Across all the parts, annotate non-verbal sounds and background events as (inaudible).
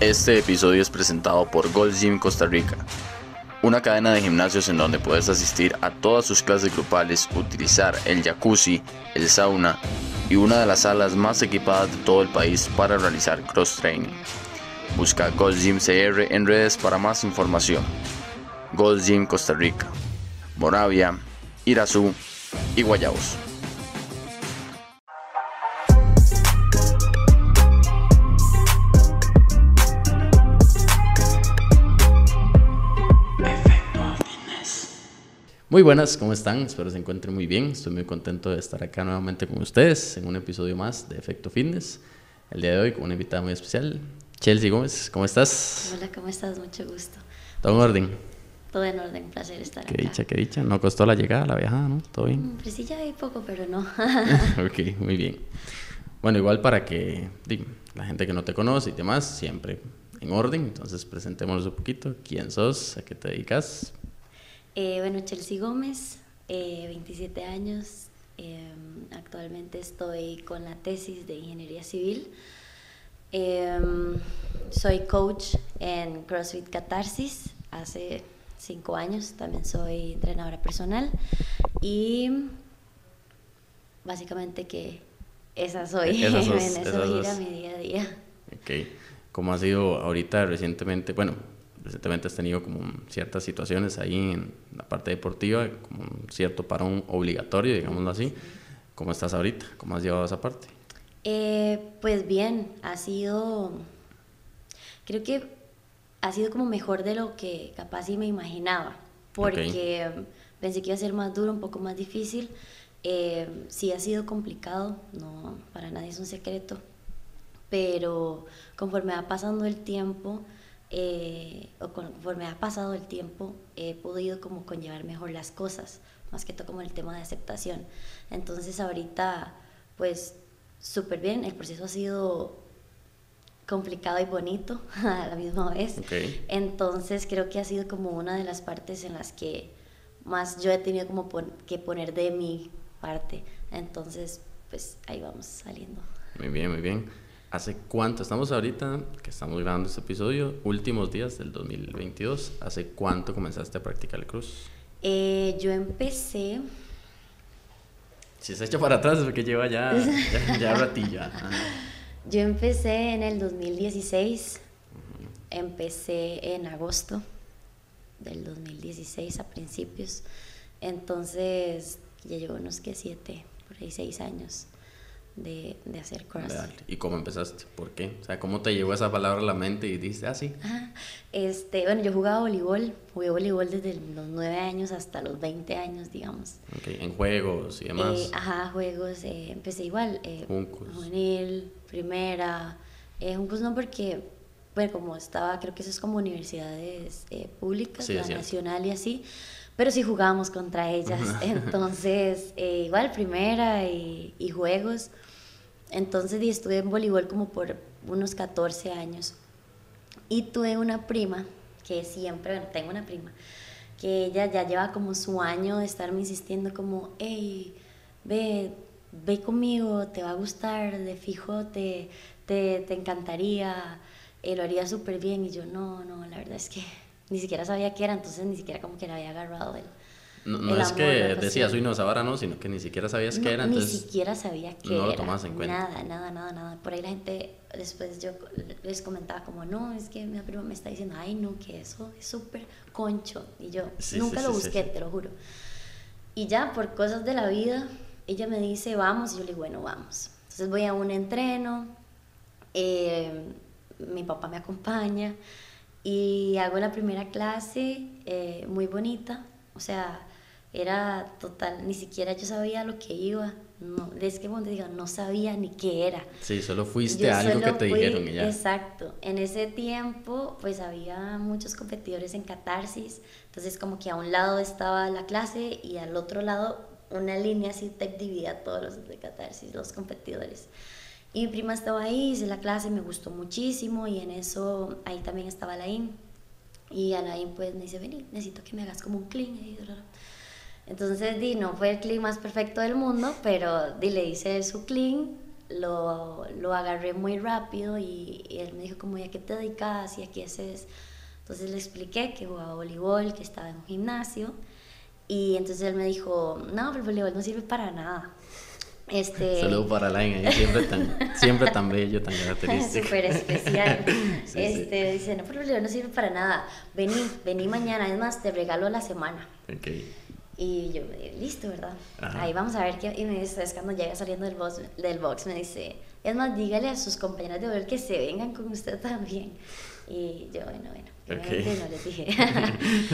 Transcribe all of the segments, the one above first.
Este episodio es presentado por Gold Gym Costa Rica, una cadena de gimnasios en donde puedes asistir a todas sus clases grupales, utilizar el jacuzzi, el sauna y una de las salas más equipadas de todo el país para realizar cross training. Busca Gold Gym CR en redes para más información. Gold Gym Costa Rica, Moravia, Irazú y Guayabos. Muy buenas, ¿cómo están? Espero se encuentren muy bien. Estoy muy contento de estar acá nuevamente con ustedes en un episodio más de Efecto Fitness. El día de hoy con una invitada muy especial, Chelsea Gómez. ¿Cómo estás? Hola, ¿cómo estás? Mucho gusto. ¿Todo en orden? Todo en orden, un placer estar qué acá. dicha, qué dicha. No costó la llegada, la viajada, ¿no? ¿Todo bien? Mm, Pues sí, ya hay poco, pero no. (laughs) ok, muy bien. Bueno, igual para que la gente que no te conoce y demás, siempre en orden. Entonces, presentémonos un poquito. ¿Quién sos? ¿A qué te dedicas? Eh, bueno, Chelsea Gómez, eh, 27 años. eh, actualmente estoy con la tesis de Ingeniería Civil. Eh, soy coach en CrossFit Catarsis hace cinco años. También soy entrenadora personal. Y básicamente que esa soy. Esas sos, (laughs) en eso esas gira sos. mi día a día. Ok. ¿Cómo ha sido ahorita recientemente? Bueno, recientemente has tenido como ciertas situaciones ahí en la parte deportiva, como un cierto parón obligatorio, digámoslo así. ¿Cómo estás ahorita? ¿Cómo has llevado esa parte? Eh, pues bien, ha sido, creo que ha sido como mejor de lo que capaz sí me imaginaba, porque pensé que iba a ser más duro, un poco más difícil. Eh, sí ha sido complicado, no, para nadie es un secreto, pero conforme va pasando el tiempo, eh, o conforme ha pasado el tiempo, he podido como conllevar mejor las cosas, más que todo como el tema de aceptación. Entonces ahorita, pues súper bien, el proceso ha sido complicado y bonito (laughs) a la misma vez. Ok. Entonces creo que ha sido como una de las partes en las que más yo he tenido como pon- que poner de mi parte. Entonces, pues ahí vamos saliendo. Muy bien, muy bien. ¿Hace cuánto? Estamos ahorita, que estamos grabando este episodio, últimos días del 2022. ¿Hace cuánto comenzaste a practicar el cruz? Eh, yo empecé, Si se echa para atrás es porque lleva ya, (laughs) ya, ya ratillo. Ajá. yo empecé en el 2016, empecé en agosto del 2016 a principios, entonces ya llevo unos que siete, por ahí seis años de, de hacer CrossFit. ¿Y cómo empezaste? ¿Por qué? O sea, ¿cómo te llegó esa palabra a la mente y dijiste, ah, sí? Ajá. Este, bueno, yo jugaba voleibol, jugué voleibol desde los 9 años hasta los 20 años, digamos. Ok, En juegos y demás. Eh, ajá, juegos, eh, empecé igual, eh, Juncos. juvenil, primera, eh, Juncos no porque, bueno, como estaba, creo que eso es como universidades eh, públicas, Sí, la nacional y así, pero sí jugábamos contra ellas, (laughs) entonces, eh, igual primera y, y juegos, entonces y estuve en voleibol como por unos 14 años. Y tuve una prima que siempre, bueno, tengo una prima, que ella ya lleva como su año de estarme insistiendo como, hey, ve, ve conmigo, te va a gustar, de fijo te, te, te encantaría, eh, lo haría súper bien. Y yo, no, no, la verdad es que ni siquiera sabía qué era, entonces ni siquiera como que le había agarrado el... No, no el es amor, que decías, soy no ahora no, sino que ni siquiera sabías No, qué era, Ni entonces... siquiera sabía qué no lo era. tomabas en cuenta. Nada, nada, nada, nada. Por ahí la gente, después yo les comentaba como, no, es que mi prima me está diciendo, ay, no, que eso es súper concho. Y yo Sí, nunca sí, lo sí, busqué, te lo juro. Y ya, por cosas de la vida, ella me dice, vamos, y yo le digo, bueno, vamos. Entonces voy a un entreno, eh, mi papá me acompaña y hago la primera clase eh, muy bonita, o sea, era total, ni siquiera yo sabía lo que iba, no, es que cuando digo, no sabía ni qué era. Sí, solo fuiste Yo a algo que te fui- dijeron y ya. Exacto. En ese tiempo, pues había muchos competidores en catarsis. Entonces, como que a un lado estaba la clase y al otro lado una línea así te dividía a todos los de catarsis, los competidores. Y mi prima estaba ahí, hice la clase, me gustó muchísimo y en eso ahí también estaba Alain. Y Alain pues me dice, vení, necesito que me hagas como un clean. Y. Entonces, di, no fue el clean más perfecto del mundo, pero di, le hice su clean lo, lo agarré muy rápido y, él me dijo como, ¿y a qué te dedicas y a qué haces? Entonces le expliqué que jugaba voleibol, que estaba en un gimnasio y entonces él me dijo, no, pero el voleibol no sirve para nada. Este... Saludo para Lain, siempre tan, siempre tan bello, tan característico. (laughs) Súper especial. (laughs) este, Dice, no, pero no sirve para nada. Vení, vení mañana, es más, te regalo la semana. Okay. Y yo, listo, ¿verdad? Ahí vamos a ver qué. Y me dice, es cuando llega saliendo del box, del box, me dice, es más, dígale a sus compañeras de ver que se vengan con usted también. Y yo, bueno, bueno, okay. (laughs) no les dije.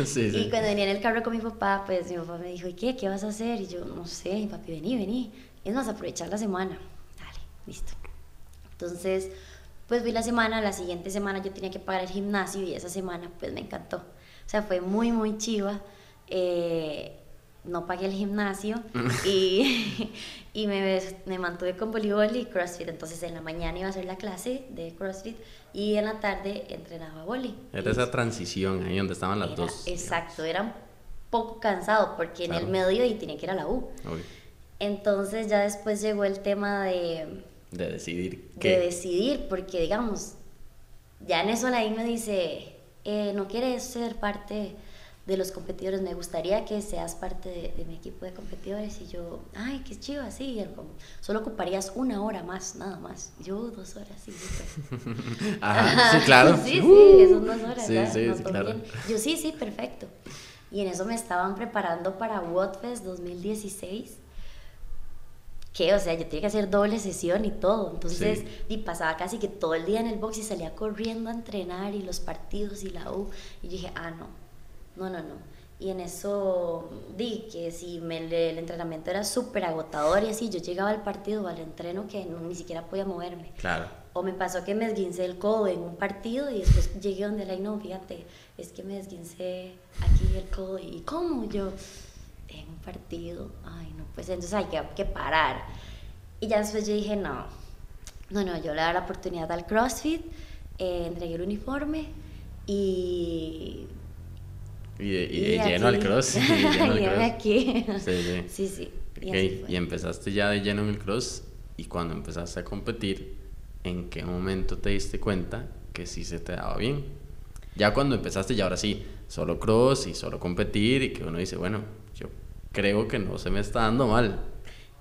sí, sí. Y cuando venía en el carro con mi papá, pues mi papá me dijo, ¿y qué? ¿Qué vas a hacer? Y yo, no sé, papi, vení, vení. Es más, aprovechar la semana. Dale, listo. Entonces, pues vi la semana, la siguiente semana yo tenía que pagar el gimnasio y esa semana pues me encantó. O sea, fue muy, muy chiva. Eh, no pagué el gimnasio (laughs) y, y me, me, mantuve con voleibol y CrossFit. Entonces en la mañana iba a hacer la clase de CrossFit y en la tarde entrenaba voleibol. Era esa transición ahí donde estaban las dos. Exacto, era un poco cansado porque en el medio y tenía que ir a la U. Entonces ya después llegó el tema de... De decidir. ¿qué? De decidir, porque digamos, ya en eso la me dice, eh, no quieres ser parte de los competidores, me gustaría que seas parte de, mi equipo de competidores. Y yo, ay, qué chido, así. Solo ocuparías una hora más, nada más. Yo, dos horas, sí. Ajá, (laughs) sí, claro. (laughs) sí, sí, son dos horas. Sí, sí, claro. Yo, sí, sí, perfecto. Y en eso me estaban preparando para Wotfest 2016 que, o sea, yo tenía que hacer doble sesión y todo. Entonces, y pasaba casi que todo el día en el box y salía corriendo a entrenar y los partidos y la U. Y dije, ah, no, no, no, no. Y en eso di que si me, el entrenamiento era súper agotador y así, yo llegaba al partido o al entreno que ni siquiera podía moverme. Claro. O me pasó que me esguincé el codo en un partido y después llegué donde la no, fíjate, es que me esguincé aquí el codo y ¿cómo? Yo, en un partido, ay no, pues entonces hay que, que parar. Y ya después yo dije, no, no, no, yo le dar la oportunidad al CrossFit, eh, entregué el uniforme y y, y, lleno al cross. (laughs) Y lleno aquí. Sí, sí. (laughs) sí, sí. Y, y, empezaste ya de lleno en el cross y cuando empezaste a competir, ¿en qué momento te diste cuenta que sí se te daba bien? Ya cuando empezaste, ya ahora sí, solo cross y solo competir y que uno dice, bueno, yo creo que no se me está dando mal.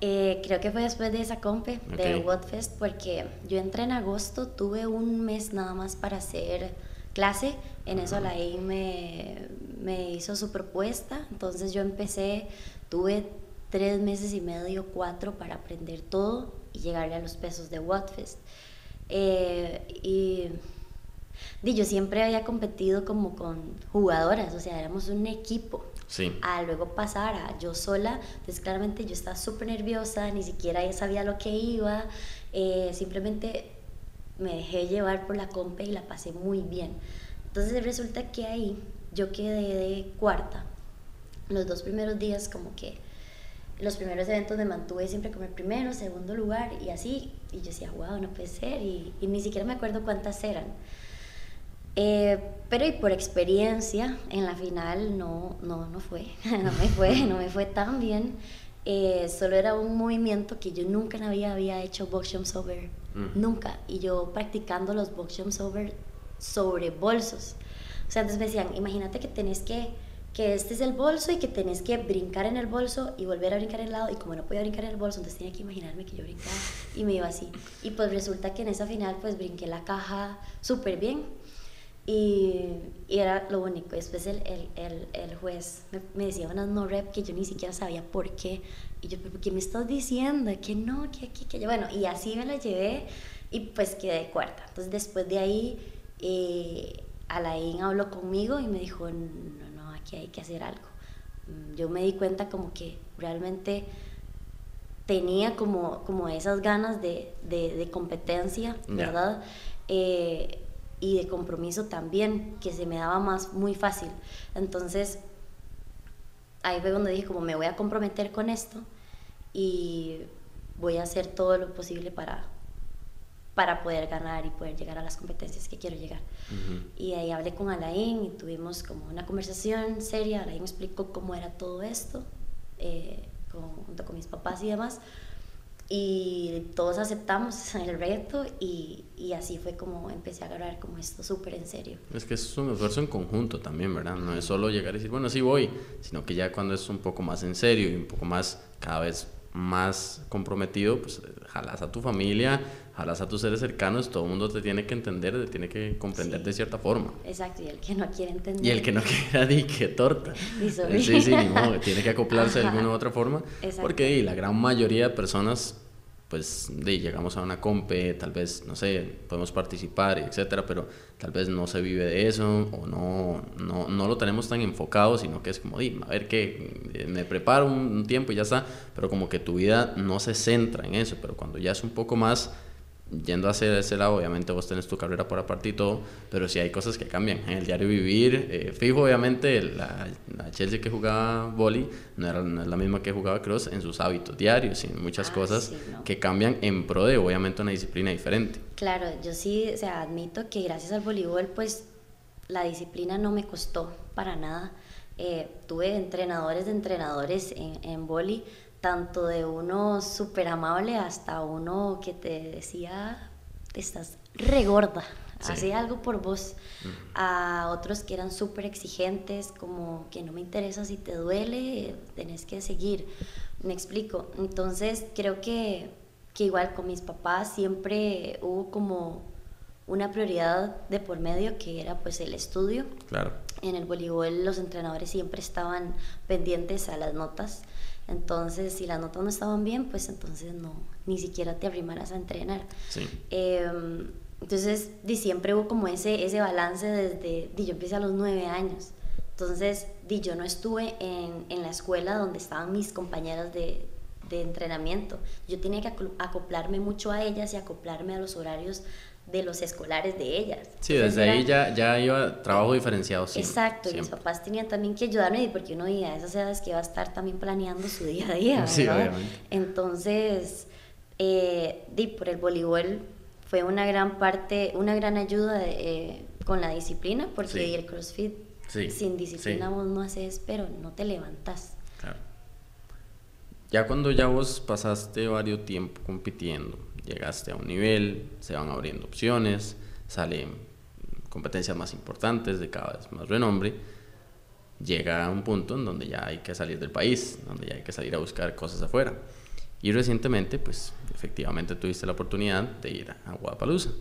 Eh, creo que fue después de esa compe, de Wotfest, porque yo entré en agosto, tuve un mes nada más para hacer clase, en eso la EI me, me hizo su propuesta, entonces yo empecé, tuve tres meses y medio, cuatro para aprender todo y llegarle a los pesos de Wattfest. Eh, y, y, yo siempre había competido como con jugadoras, o sea, éramos un equipo. Sí. A luego pasar a yo sola, entonces claramente yo estaba súper nerviosa, ni siquiera sabía lo que iba, eh, simplemente me dejé llevar por la compa y la pasé muy bien. Entonces resulta que ahí yo quedé de cuarta. Los dos primeros días como que los primeros eventos me mantuve siempre como el primero, segundo lugar y así. Y yo decía, wow, no puede ser. Y, ni siquiera me acuerdo cuántas eran. Eh, pero y por experiencia, en la final no, no, no fue, (laughs) no me fue, (laughs) no me fue tan bien. Eh, solo era un movimiento que yo nunca había, había hecho box jumps over, mm. nunca. Y yo practicando los box jumps over sobre bolsos. O sea, entonces me decían, imagínate que tenés que, que este es el bolso y que tenés que brincar en el bolso y volver a brincar en el lado. Y como no podía brincar en el bolso, entonces tenía que imaginarme que yo brincaba y me iba así. Y pues resulta que en esa final pues brinqué la caja súper bien. Y, y, era lo único. Después el, el, el, juez me, decía unas no rep que yo ni siquiera sabía por qué. Y yo, ¿pero qué me estás diciendo? Que no, que aquí, que yo. Bueno, y así me la llevé y pues quedé cuarta. Entonces después de ahí eh, Alain habló conmigo y me dijo, no, no, aquí hay que hacer algo. Mm, yo me di cuenta como que realmente tenía como, como esas ganas de, de, competencia, ¿verdad? Eh, y de compromiso también, que se me daba más muy fácil. Entonces, ahí fue donde dije, como me voy a comprometer con esto y voy a hacer todo lo posible para, para poder ganar y poder llegar a las competencias que quiero llegar. Y ahí hablé con Alain y tuvimos como una conversación seria. Alain me explicó cómo era todo esto, eh, junto con mis papás y demás. y todos aceptamos (laughs) el reto y, y, así fue como empecé a agarrar como esto súper en serio. Es que es un esfuerzo en conjunto también, ¿verdad? No es solo llegar y decir, bueno, sí voy, sino que ya cuando es un poco más en serio y un poco más, cada vez más comprometido, pues jalas a tu familia, jalas a tus seres cercanos, todo el mundo te tiene que entender, te tiene que comprender de cierta forma. Exacto, y el que no quiere entender. Y el que no quiera, (laughs) di que torta. sí, sí, ni modo, (laughs) tiene que acoplarse de alguna u otra forma. Porque la gran mayoría de personas pues de, llegamos a una compe, tal vez, no sé, podemos participar, etcétera, pero tal vez no se vive de eso o no, no, no lo tenemos tan enfocado, sino que es como, di, a ver qué, me preparo un tiempo y ya está, pero como que tu vida no se centra en eso, pero cuando ya es un poco más yendo hacia ese lado, obviamente vos tenés tu carrera por aparte y todo, pero sí hay cosas que cambian. En el diario vivir, eh, fijo, obviamente, la, Chelsea que jugaba boli no era la misma que jugaba cross en sus hábitos diarios y muchas ah, cosas que cambian en pro de, obviamente, una disciplina diferente. Claro, yo sí, o sea, admito que gracias al voleibol, pues la disciplina no me costó para nada. Eh, tuve entrenadores de entrenadores en, en boli tanto de uno súper amable hasta uno que te decía, estás regorda, sí. algo por vos, a otros que eran súper exigentes, como que no me interesa si te duele, tenés que seguir, me explico. Entonces creo que, que igual con mis papás siempre hubo como una prioridad de por medio que era pues el estudio. Claro. En el voleibol los entrenadores siempre estaban pendientes a las notas entonces, si las notas no estaban bien, pues entonces no, ni siquiera te arrimaras a entrenar. Sí. Em, entonces, di, siempre hubo como ese, ese balance desde, di, yo empecé a los nueve años. Entonces, di, yo no estuve en, en la escuela donde estaban mis compañeras de, de entrenamiento. Yo tenía que acoplarme mucho a ellas y acoplarme a los horarios de los escolares de ellas. Sí, desde ahí ya, ya iba trabajo diferenciado. Exacto, y mis papás tenían también que ayudarme porque uno a esas edades que iba a estar también planeando su día a día. (laughs) Sí, obviamente. Entonces, eh, di, por el voleibol fue una gran parte, una gran ayuda eh, con la disciplina, porque el CrossFit sin disciplina vos no haces, pero no te levantas. Claro. Ya cuando ya vos pasaste varios tiempo compitiendo, llegaste a un nivel, se van abriendo opciones, salen competencias más importantes de cada vez más renombre, llega a un punto en donde ya hay que salir del país, donde ya hay que salir a buscar cosas afuera. Y recientemente, pues efectivamente tuviste la oportunidad de ir a Guadalajara.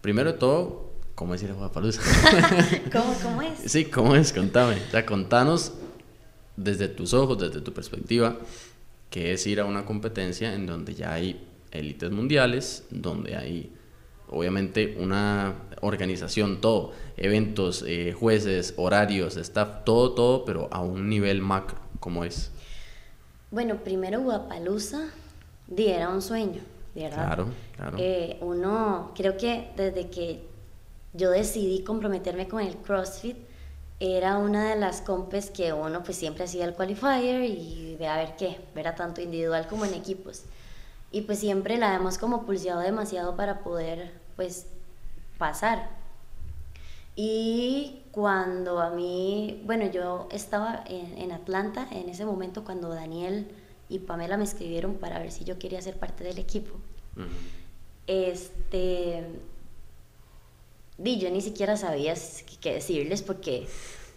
Primero de todo, ¿cómo es ir a Guadalajara? (laughs) ¿Cómo, ¿Cómo es? Sí, ¿cómo es? Contame. O sea, contanos desde tus ojos, desde tu perspectiva, qué es ir a una competencia en donde ya hay élites mundiales, donde hay obviamente una organización, todo, eventos, eh, jueces, horarios, staff, todo, todo, pero a un nivel macro, como es. Bueno, primero Guapalusa, era un sueño, ¿verdad? Claro, claro. Eh, uno, creo que desde que yo decidí comprometerme con el CrossFit, era una de las compes que uno pues siempre hacía el qualifier y ve a ver qué, verá tanto individual como en equipos y pues siempre la hemos como pulseado demasiado para poder pues pasar. Y cuando a mí, bueno, yo estaba en, Atlanta en ese momento cuando Daniel y Pamela me escribieron para ver si yo quería ser parte del equipo. Este, di, yo ni siquiera sabía qué decirles porque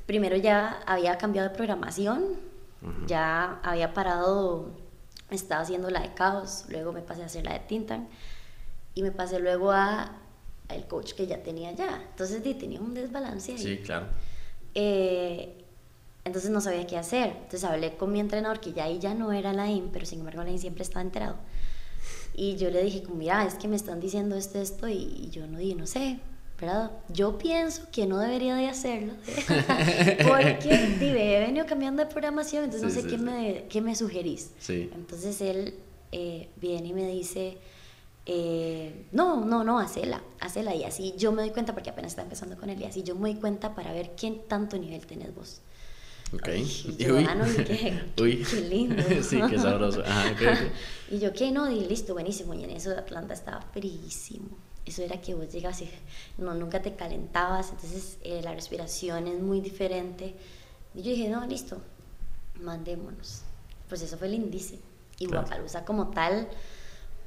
primero ya había cambiado de programación, ya había parado estaba haciendo la de Caos, luego me pasé a hacer la de Tintan y me pasé luego a, el coach que ya tenía ya. Entonces tenía un desbalance ahí. Sí, claro. Eh, entonces no sabía qué hacer. Entonces hablé con mi entrenador, que ya ahí ya no era la IN, pero sin embargo la IN siempre estaba enterado. Y yo le dije, mira, es que me están diciendo esto, esto, y, yo no dije, no sé, ¿verdad? Yo pienso que no debería de hacerlo, (laughs) porque he venido cambiando de programación, entonces no sé qué, Me, qué me sugerís. Entonces él eh, viene y me dice, eh, no, no, no, hacela, hacela. Y así yo me doy cuenta, porque apenas está empezando con él, y así yo me doy cuenta para ver quién tanto nivel tenés vos. Ok. (laughs) y yo, ah, no, qué, (laughs) qué, lindo. sí, qué sabroso. y yo, ¿qué? No, y listo, buenísimo. Y en eso Atlanta estaba frísimo eso era que vos llegas y no, nunca te calentabas, entonces eh, la respiración es muy diferente. Y yo dije, no, listo, mandémonos. Pues eso fue lindísimo. Y Guapalusa como tal,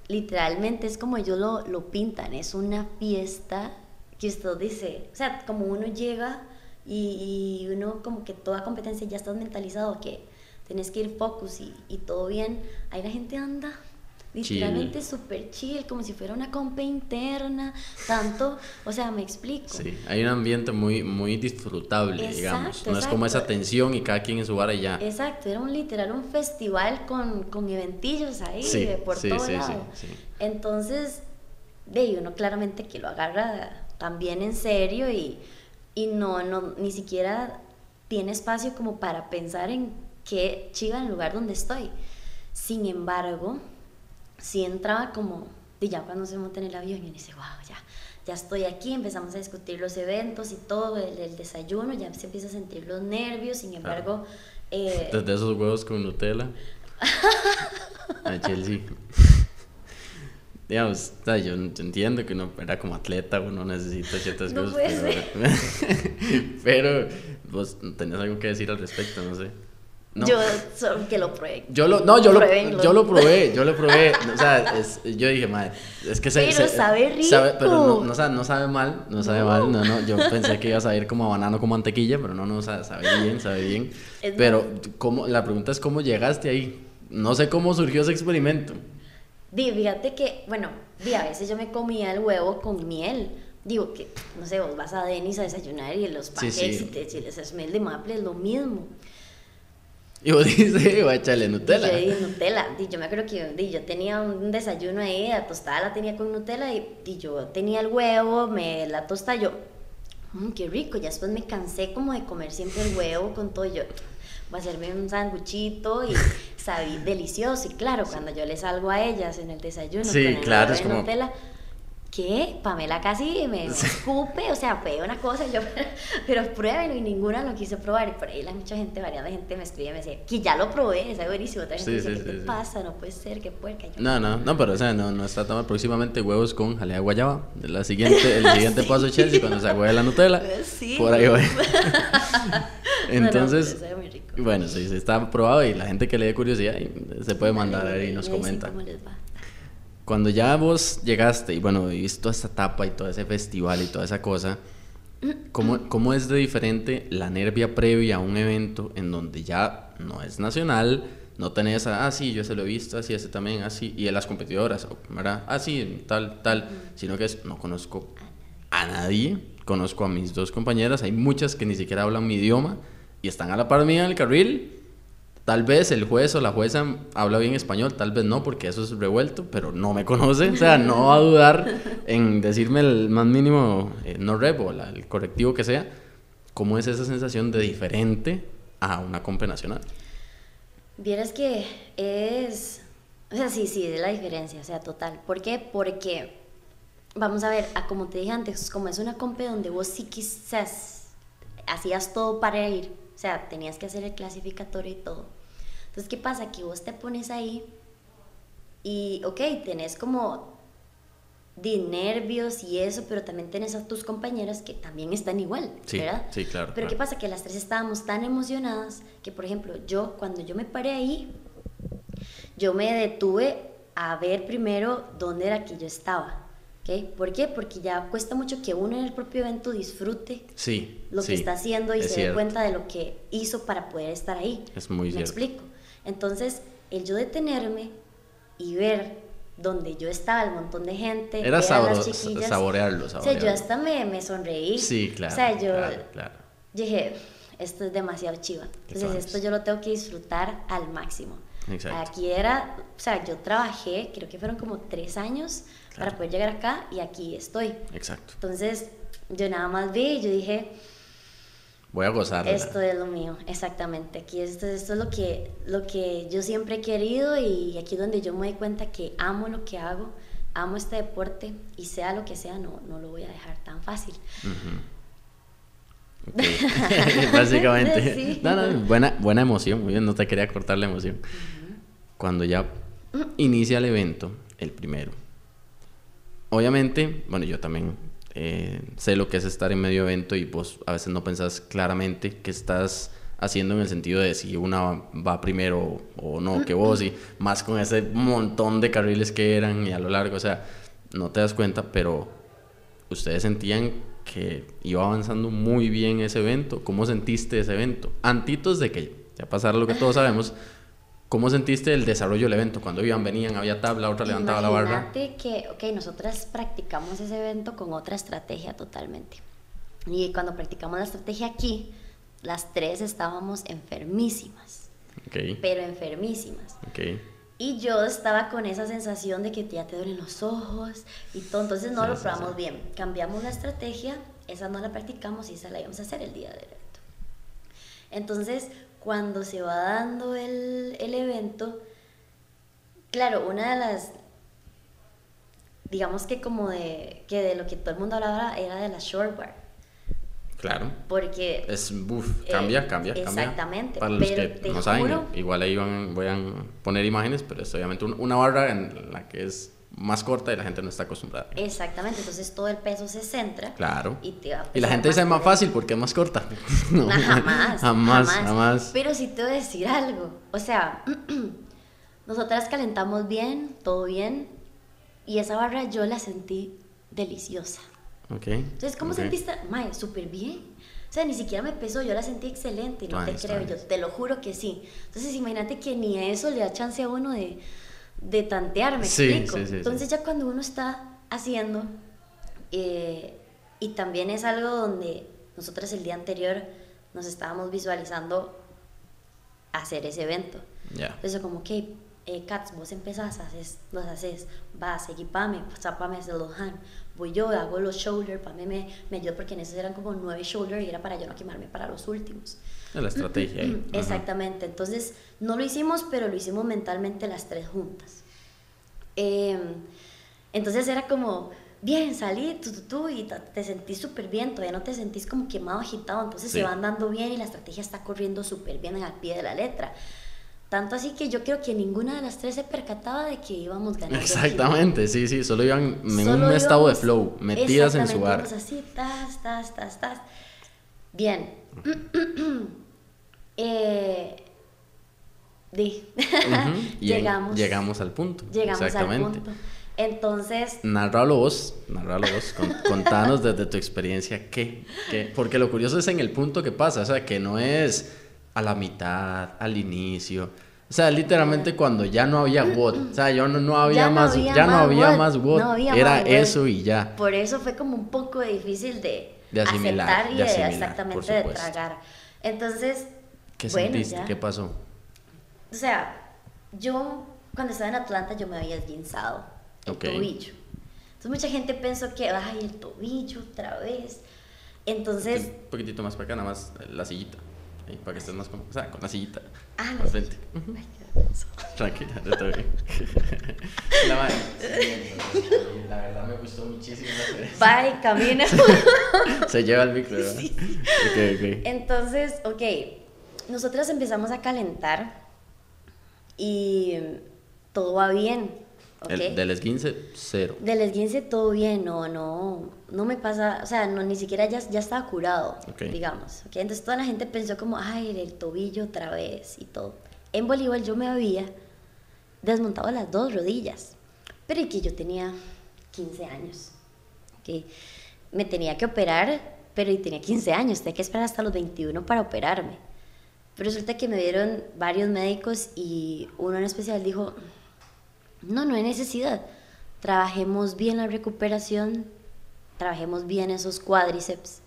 literalmente es como ellos lo, lo pintan, es una fiesta que usted dice, o sea, como uno llega y, uno como que toda competencia ya estás mentalizado que tenés que ir focus y, y todo bien, ahí la gente anda literalmente súper chill, como si fuera una compa interna, tanto, o sea, me explico. Sí, hay un ambiente muy, muy disfrutable, digamos, no es como esa tensión y cada quien en su bar y ya. Exacto, era un literal un festival con, con eventillos ahí de por sí, todo lado. Entonces, de uno claramente que lo agarra también en serio y, y no, no, ni siquiera tiene espacio como para pensar en qué chiva en el lugar donde estoy. Sin embargo, si entraba como, y ya cuando se monta en el avión y dice, wow, ya, ya estoy aquí, empezamos a discutir los eventos y todo, el, desayuno, ya se empieza a sentir los nervios, sin embargo... (laughs) Eh, Desde esos huevos con Nutella. (laughs) a Chelsea. Digamos, yo, yo, entiendo que uno era como atleta, uno necesita ciertas cosas. Pero, (laughs) pero vos tenés algo que decir al respecto, no sé. Yo solo que lo probé. Yo lo, no, yo lo, yo lo probé, (laughs) yo lo probé. o sea, yo dije, madre, es que se. Pero sabe rico. Sabe, pero no, no, sabe, no, sabe, mal, no sabe mal. No, no, yo pensé que iba a saber como a banano con mantequilla, pero no, no, sabe, sabe bien, sabe bien. pero, ¿cómo, la pregunta es cómo llegaste ahí. No sé cómo surgió ese experimento. Di, fíjate que, bueno, di, a veces yo me comía el huevo con miel. Digo que, no sé, vos vas a Denis a desayunar y los pancakes y te chiles miel de maple es lo mismo. Y vos (laughs) dices, voy a echarle Nutella. Y yo Nutella. Y yo me acuerdo que yo tenía un desayuno ahí, la tostada la tenía con Nutella y, y yo tenía el huevo, me la tosta yo, mmm, qué rico. Ya después me cansé como de comer siempre el huevo con todo. Yo, voy a hacerme un sanguchito y sabí delicioso. Y claro, cuando yo le salgo a ellas en el desayuno sí, con el claro, es como... Nutella, ¿qué? Pamela casi me escupe, o sea, fue una cosa, yo, (laughs) pero prueben y ninguna lo quise probar. Y por ahí la mucha gente, variada gente me escribe y me dice, que ya lo probé, es buenísimo. Otra gente dice, ¿qué te pasa? No puede ser, qué puerca. no, no, no, pero o sea, no, no está tomando próximamente huevos con jalea guayaba. La siguiente, el (laughs) siguiente paso Chelsea cuando se de la Nutella. (laughs) Sí. Por ahí voy. Entonces, bueno, sí, sí, está probado y la gente que le dé curiosidad se puede mandar ahí y nos comenta. Cómo les va cuando ya vos llegaste y bueno, viste toda esta etapa y todo ese festival y toda esa cosa, ¿cómo, ¿cómo, es de diferente la nervia previa a un evento en donde ya no es nacional, no tenés, a, ah, sí, yo se lo he visto, así, ese también, así, y en las competidoras, ¿verdad? Ah, sí, tal, tal, sino que es, no conozco a nadie, conozco a mis dos compañeras, hay muchas que ni siquiera hablan mi idioma y están a la par mía en el carril Tal vez el juez o la jueza habla bien español, tal vez no, porque eso es revuelto, pero no me conoce. O sea, no va a dudar en decirme el más mínimo eh, no rep o el correctivo que sea. ¿Cómo es esa sensación de diferente a una compra nacional? Vieras que es. O sea, sí, sí, de la diferencia, o sea, total. ¿Por qué? Porque, vamos a ver, a como te dije antes, como es una compra donde vos sí quizás hacías todo para ir o sea, tenías que hacer el clasificatorio y todo. Entonces, ¿qué pasa? Que vos te pones ahí y, ok, tenés como de nervios y eso, pero también tenés a tus compañeras que también están igual, sí, ¿verdad? Sí, claro. Pero ¿qué pasa? Que las tres estábamos tan emocionadas que, por ejemplo, yo, cuando yo me paré ahí, yo me detuve a ver primero dónde era que yo estaba. ¿Por qué? Porque ya cuesta mucho que uno en el propio evento disfrute sí, lo que está haciendo y se dé cuenta de lo que hizo para poder estar ahí. Es muy ¿Me explico? Entonces, el yo detenerme y ver donde yo estaba, el montón de gente, era sabor, saborearlo, O sea, yo hasta me, me sonreí. Sí, claro. O sea, yo dije, esto es demasiado chiva. Entonces, esto yo lo tengo que disfrutar al máximo. Exacto. Aquí era, o sea, yo trabajé, creo que fueron como tres años para poder llegar acá y aquí estoy. Exacto. Entonces, yo nada más vi y yo dije, voy a gozar. Esto es lo mío, exactamente. Aquí esto, esto es lo que, lo que yo siempre he querido y aquí es donde yo me doy cuenta que amo lo que hago, amo este deporte y sea lo que sea, no, no lo voy a dejar tan fácil. (laughs) Básicamente. (laughs) No, no, buena, buena emoción, muy bien, no te quería cortar la emoción. Cuando ya inicia el evento, el primero, obviamente, bueno, yo también eh, sé lo que es estar en medio evento y vos a veces no pensás claramente que estás haciendo en el sentido de si una va primero o no que vos y más con ese montón de carriles que eran y a lo largo, o sea, no te das cuenta, pero ustedes sentían que iba avanzando muy bien ese evento. ¿Cómo sentiste ese evento? Antitos de que ya pasara lo que todos sabemos, ¿cómo sentiste el desarrollo del evento? Cuando iban, venían, había tabla, otra levantaba la barra. Imagínate que, ok, nosotras practicamos ese evento con otra estrategia totalmente. Y cuando practicamos la estrategia aquí, las tres estábamos enfermísimas. Okay. Pero enfermísimas. Okay. Y yo estaba con esa sensación de que ya te duelen los ojos y todo. Entonces no lo probamos bien. Cambiamos la estrategia, esa no la practicamos y esa la íbamos a hacer el día del evento. Entonces, cuando se va dando el, el evento, claro, una de las digamos que como de que de lo que todo el mundo hablaba era de la short bar. Claro. Porque... Es, buf, cambia, cambia, cambia. Exactamente. Para los que no saben, igual ahí van, voy a poner imágenes, pero es obviamente una barra en la que es más corta y la gente no está acostumbrada. Exactamente, entonces todo el peso se centra. Claro. Y, te va y la gente dice más fácil porque es más corta. (laughs) no, jamás, jamás, jamás. Pero sí te voy a decir algo. O sea, (clears throat) nosotras calentamos bien, todo bien, y esa barra yo la sentí deliciosa. Entonces, ¿cómo sentiste? Mae, súper bien. O sea, ni siquiera me pesó, yo la sentí excelente, no te creo, yo te lo juro que sí. Entonces, imagínate que ni a eso le da chance a uno de, de tantear, ¿me explico? Entonces, ya cuando uno está haciendo, eh, y también es algo donde nosotros el día anterior nos estábamos visualizando hacer ese evento. Entonces, como que, eh, Cats, vos empezás, haces, los haces, vas, equipame, zapame, pues, los han voy yo, hago los shoulders, para mí me, me ayudó porque en esos eran como nueve shoulders y era para yo no quemarme para los últimos. La estrategia. Ahí. Exactamente, entonces no lo hicimos, pero lo hicimos mentalmente las tres juntas. Em, entonces era como, bien, salí, tú, tú, tú y te sentís súper bien, todavía no te sentís como quemado, agitado, entonces se van dando bien y la estrategia está corriendo súper bien al pie de la letra. Tanto así que yo creo que ninguna de las tres se percataba de que íbamos ganando. Exactamente, sí, sí, solo iban en un estado de flow, metidas en su bar. así, tas, tas, tas, tas. Bien. (clears throat) eh, (laughs) llegamos. Llegamos al punto. Llegamos Exactamente. al punto. Entonces. Narralo vos, narralo vos, contanos desde tu experiencia qué, qué. Porque lo curioso es en el punto que pasa, o sea, que no es a la mitad, al inicio. O sea, literalmente cuando ya no había WOD, o sea, yo no, no había más, ya no había más WOD, era eso y ya. Por eso fue como un poco difícil de, aceptar y de, exactamente de tragar. Entonces, ¿qué sentiste? ¿Qué pasó? O sea, yo cuando estaba en Atlanta yo me había esguinzado el tobillo. Entonces mucha gente pensó que, ay, el tobillo otra vez. Entonces... Un poquitito más para acá, nada más la sillita para que estés más con, o sea, con la sillita. Ah, la frente. (laughs) Tranquila, no te bien. (laughs) la, madre, la verdad me gustó muchísimo Bye, camina. (laughs) Se lleva el micro, ¿verdad? Sí. Okay, okay. Entonces, ok, nosotros empezamos a calentar y todo va bien del esguince, cero. Del esguince todo bien, no, no, no me pasa, o sea, no, ni siquiera ya, ya estaba curado, digamos. ¿okay? Entonces toda la gente pensó como, ay, el tobillo otra vez y todo. En voleibol yo me había desmontado las dos rodillas, pero y que yo tenía 15 años, que me tenía que operar, pero y tenía 15 años, tenía que esperar hasta los 21 para operarme. Pero resulta que me dieron varios médicos y uno en especial dijo, no, no hay necesidad. Trabajemos bien la recuperación, trabajemos bien esos cuádriceps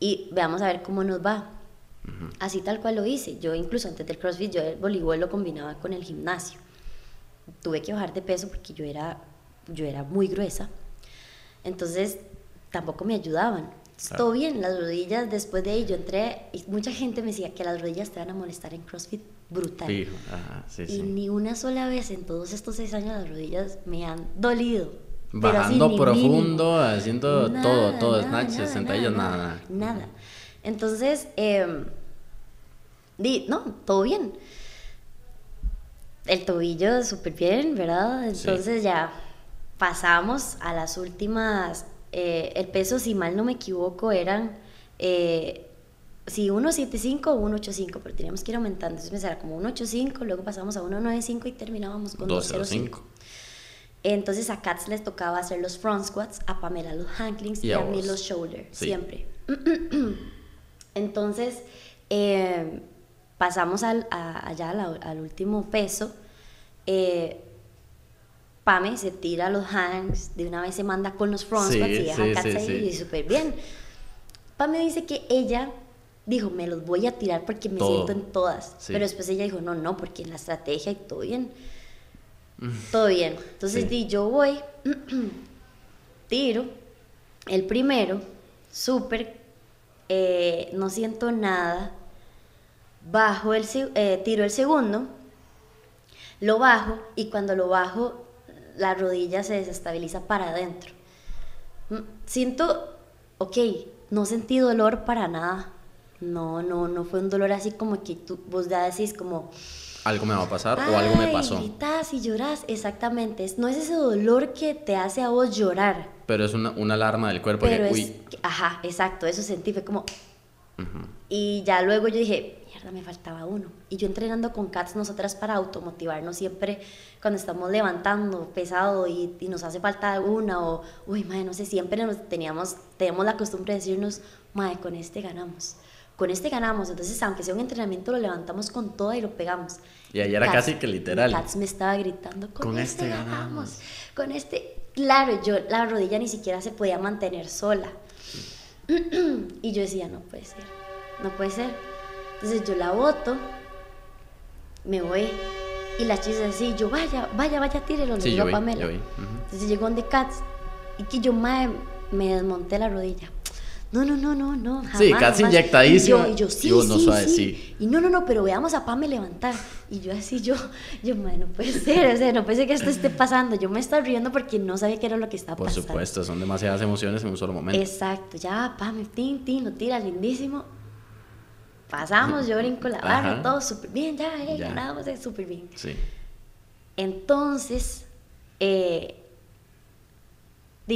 y veamos a ver cómo nos va. Así tal cual lo hice. Yo incluso antes del CrossFit, yo el voleibol lo combinaba con el gimnasio. Tuve que bajar de peso porque yo era, yo era muy gruesa. Entonces tampoco me ayudaban. Todo bien, las rodillas, después de ello entré y mucha gente me decía que las rodillas te van a molestar en CrossFit brutal. y ni una sola vez en todos estos seis años las rodillas me han dolido. Bajando profundo, haciendo todo, todo, snatches, sentadillas, nada, nada, nada. Entonces, eh, di, no, todo bien. El tobillo súper bien, ¿verdad? Entonces ya pasamos a las últimas, eh, el peso, si mal no me equivoco, eran eh, Sí, 175 o 185, pero teníamos que ir aumentando. Entonces empezaba como 185, luego pasamos a 195 y terminábamos con 205. Entonces a Katz les tocaba hacer los front squats, a Pamela los handlings y, a, mí los shoulder, siempre. (clears throat) Entonces eh, pasamos al, allá al, último peso. Eh, Pame se tira los hangs, de una vez se manda con los front squats y deja a Katz ahí y súper bien. Pame dice que ella dijo, me los voy a tirar porque me siento en todas. Pero después ella dijo, no, no, porque en la estrategia y todo bien. Todo bien. Entonces di, yo voy, (clears throat) tiro, el primero, súper, eh, no siento nada, bajo el, eh, tiro el segundo, lo bajo y cuando lo bajo la rodilla se desestabiliza para adentro. Mm, siento, ok, no sentí dolor para nada. No, no, no fue un dolor así como que tú, vos ya decís como algo me va a pasar o algo me pasó. Gritas y lloras, exactamente. No es ese dolor que te hace a vos llorar. Pero es una, una alarma del cuerpo que, uy. Ajá, exacto, eso sentí, fue como... Y ya luego yo dije, mierda, me faltaba uno. Y yo entrenando con Cats, nosotras para automotivarnos siempre, cuando estamos levantando pesado y, y nos hace falta una o, uy, madre, no sé, siempre nos teníamos, teníamos la costumbre de decirnos, madre, con este ganamos con este ganamos. Entonces, aunque sea un entrenamiento, lo levantamos con todo y lo pegamos. Y ahí era casi que literal. Katz me estaba gritando, con, este, este ganamos. Con este, claro, yo la rodilla ni siquiera se podía mantener sola. (clears throat) y yo decía, no puede ser, no puede ser. Entonces yo la boto, me voy. Y la chica así, yo vaya, vaya, vaya, tírelo, le sí, digo a Pamela. Entonces llegó donde Katz y que yo me desmonté la rodilla no, no, no, no, no. Jamás, sí, casi inyectadísimo. Y yo, sí, sí, no suave, sí. Y no, no, no, pero veamos a Pame levantar. Y yo así, yo, yo, madre, no puede ser, o sea, no puede ser que esto esté pasando. Yo me estaba riendo porque no sabía qué era lo que estaba pasando. Por supuesto, son demasiadas emociones en un solo momento. Exacto, ya, Pame, tin, tin, lo tira lindísimo. Pasamos, yo brinco la barra, todo súper bien, ya, eh, ya. ganamos, súper bien. Sí. Entonces, eh,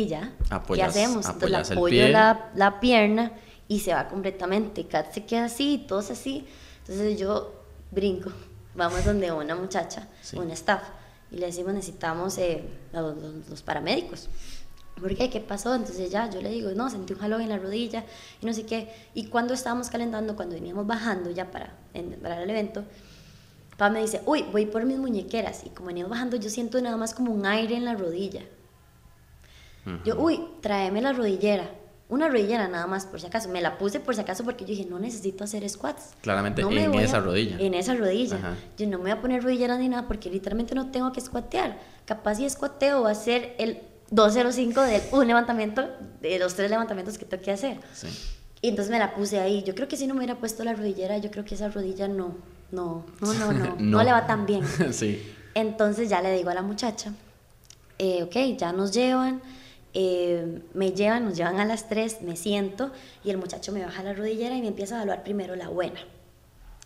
ya, ¿qué hacemos? Entonces la apoyo la, la, pierna y se va completamente. Kat se queda así, todos así. Entonces yo brinco, (laughs) vamos donde una muchacha, una staff, y le decimos necesitamos eh, los, los, paramédicos. ¿Por qué? ¿Qué pasó? Entonces ya yo le digo, no, sentí un jalón en la rodilla y no sé qué. Y cuando estábamos calentando, cuando veníamos bajando ya para, para el evento, papá me dice, uy, voy por mis muñequeras. Y como veníamos bajando, yo siento nada más como un aire en la rodilla. Yo, uy, tráeme la rodillera. Una rodillera nada más, por si acaso. Me la puse por si acaso porque yo dije, no necesito hacer squats. Claramente en esa rodilla. En esa rodilla. Yo no me voy a poner rodillera ni nada porque literalmente no tengo que squatear. Capaz si squateo va a ser el 205 de un levantamiento, de los tres levantamientos que tengo que hacer. Sí. Y entonces me la puse ahí. Yo creo que si no me hubiera puesto la rodillera, yo creo que esa rodilla no, no, no, no, no, (laughs) no, le va tan bien. (laughs) sí. Entonces ya le digo a la muchacha, eh, ok, ya nos llevan eh, me llevan, nos llevan a las 3, me siento y el muchacho me baja la rodillera y me empieza a evaluar primero la buena.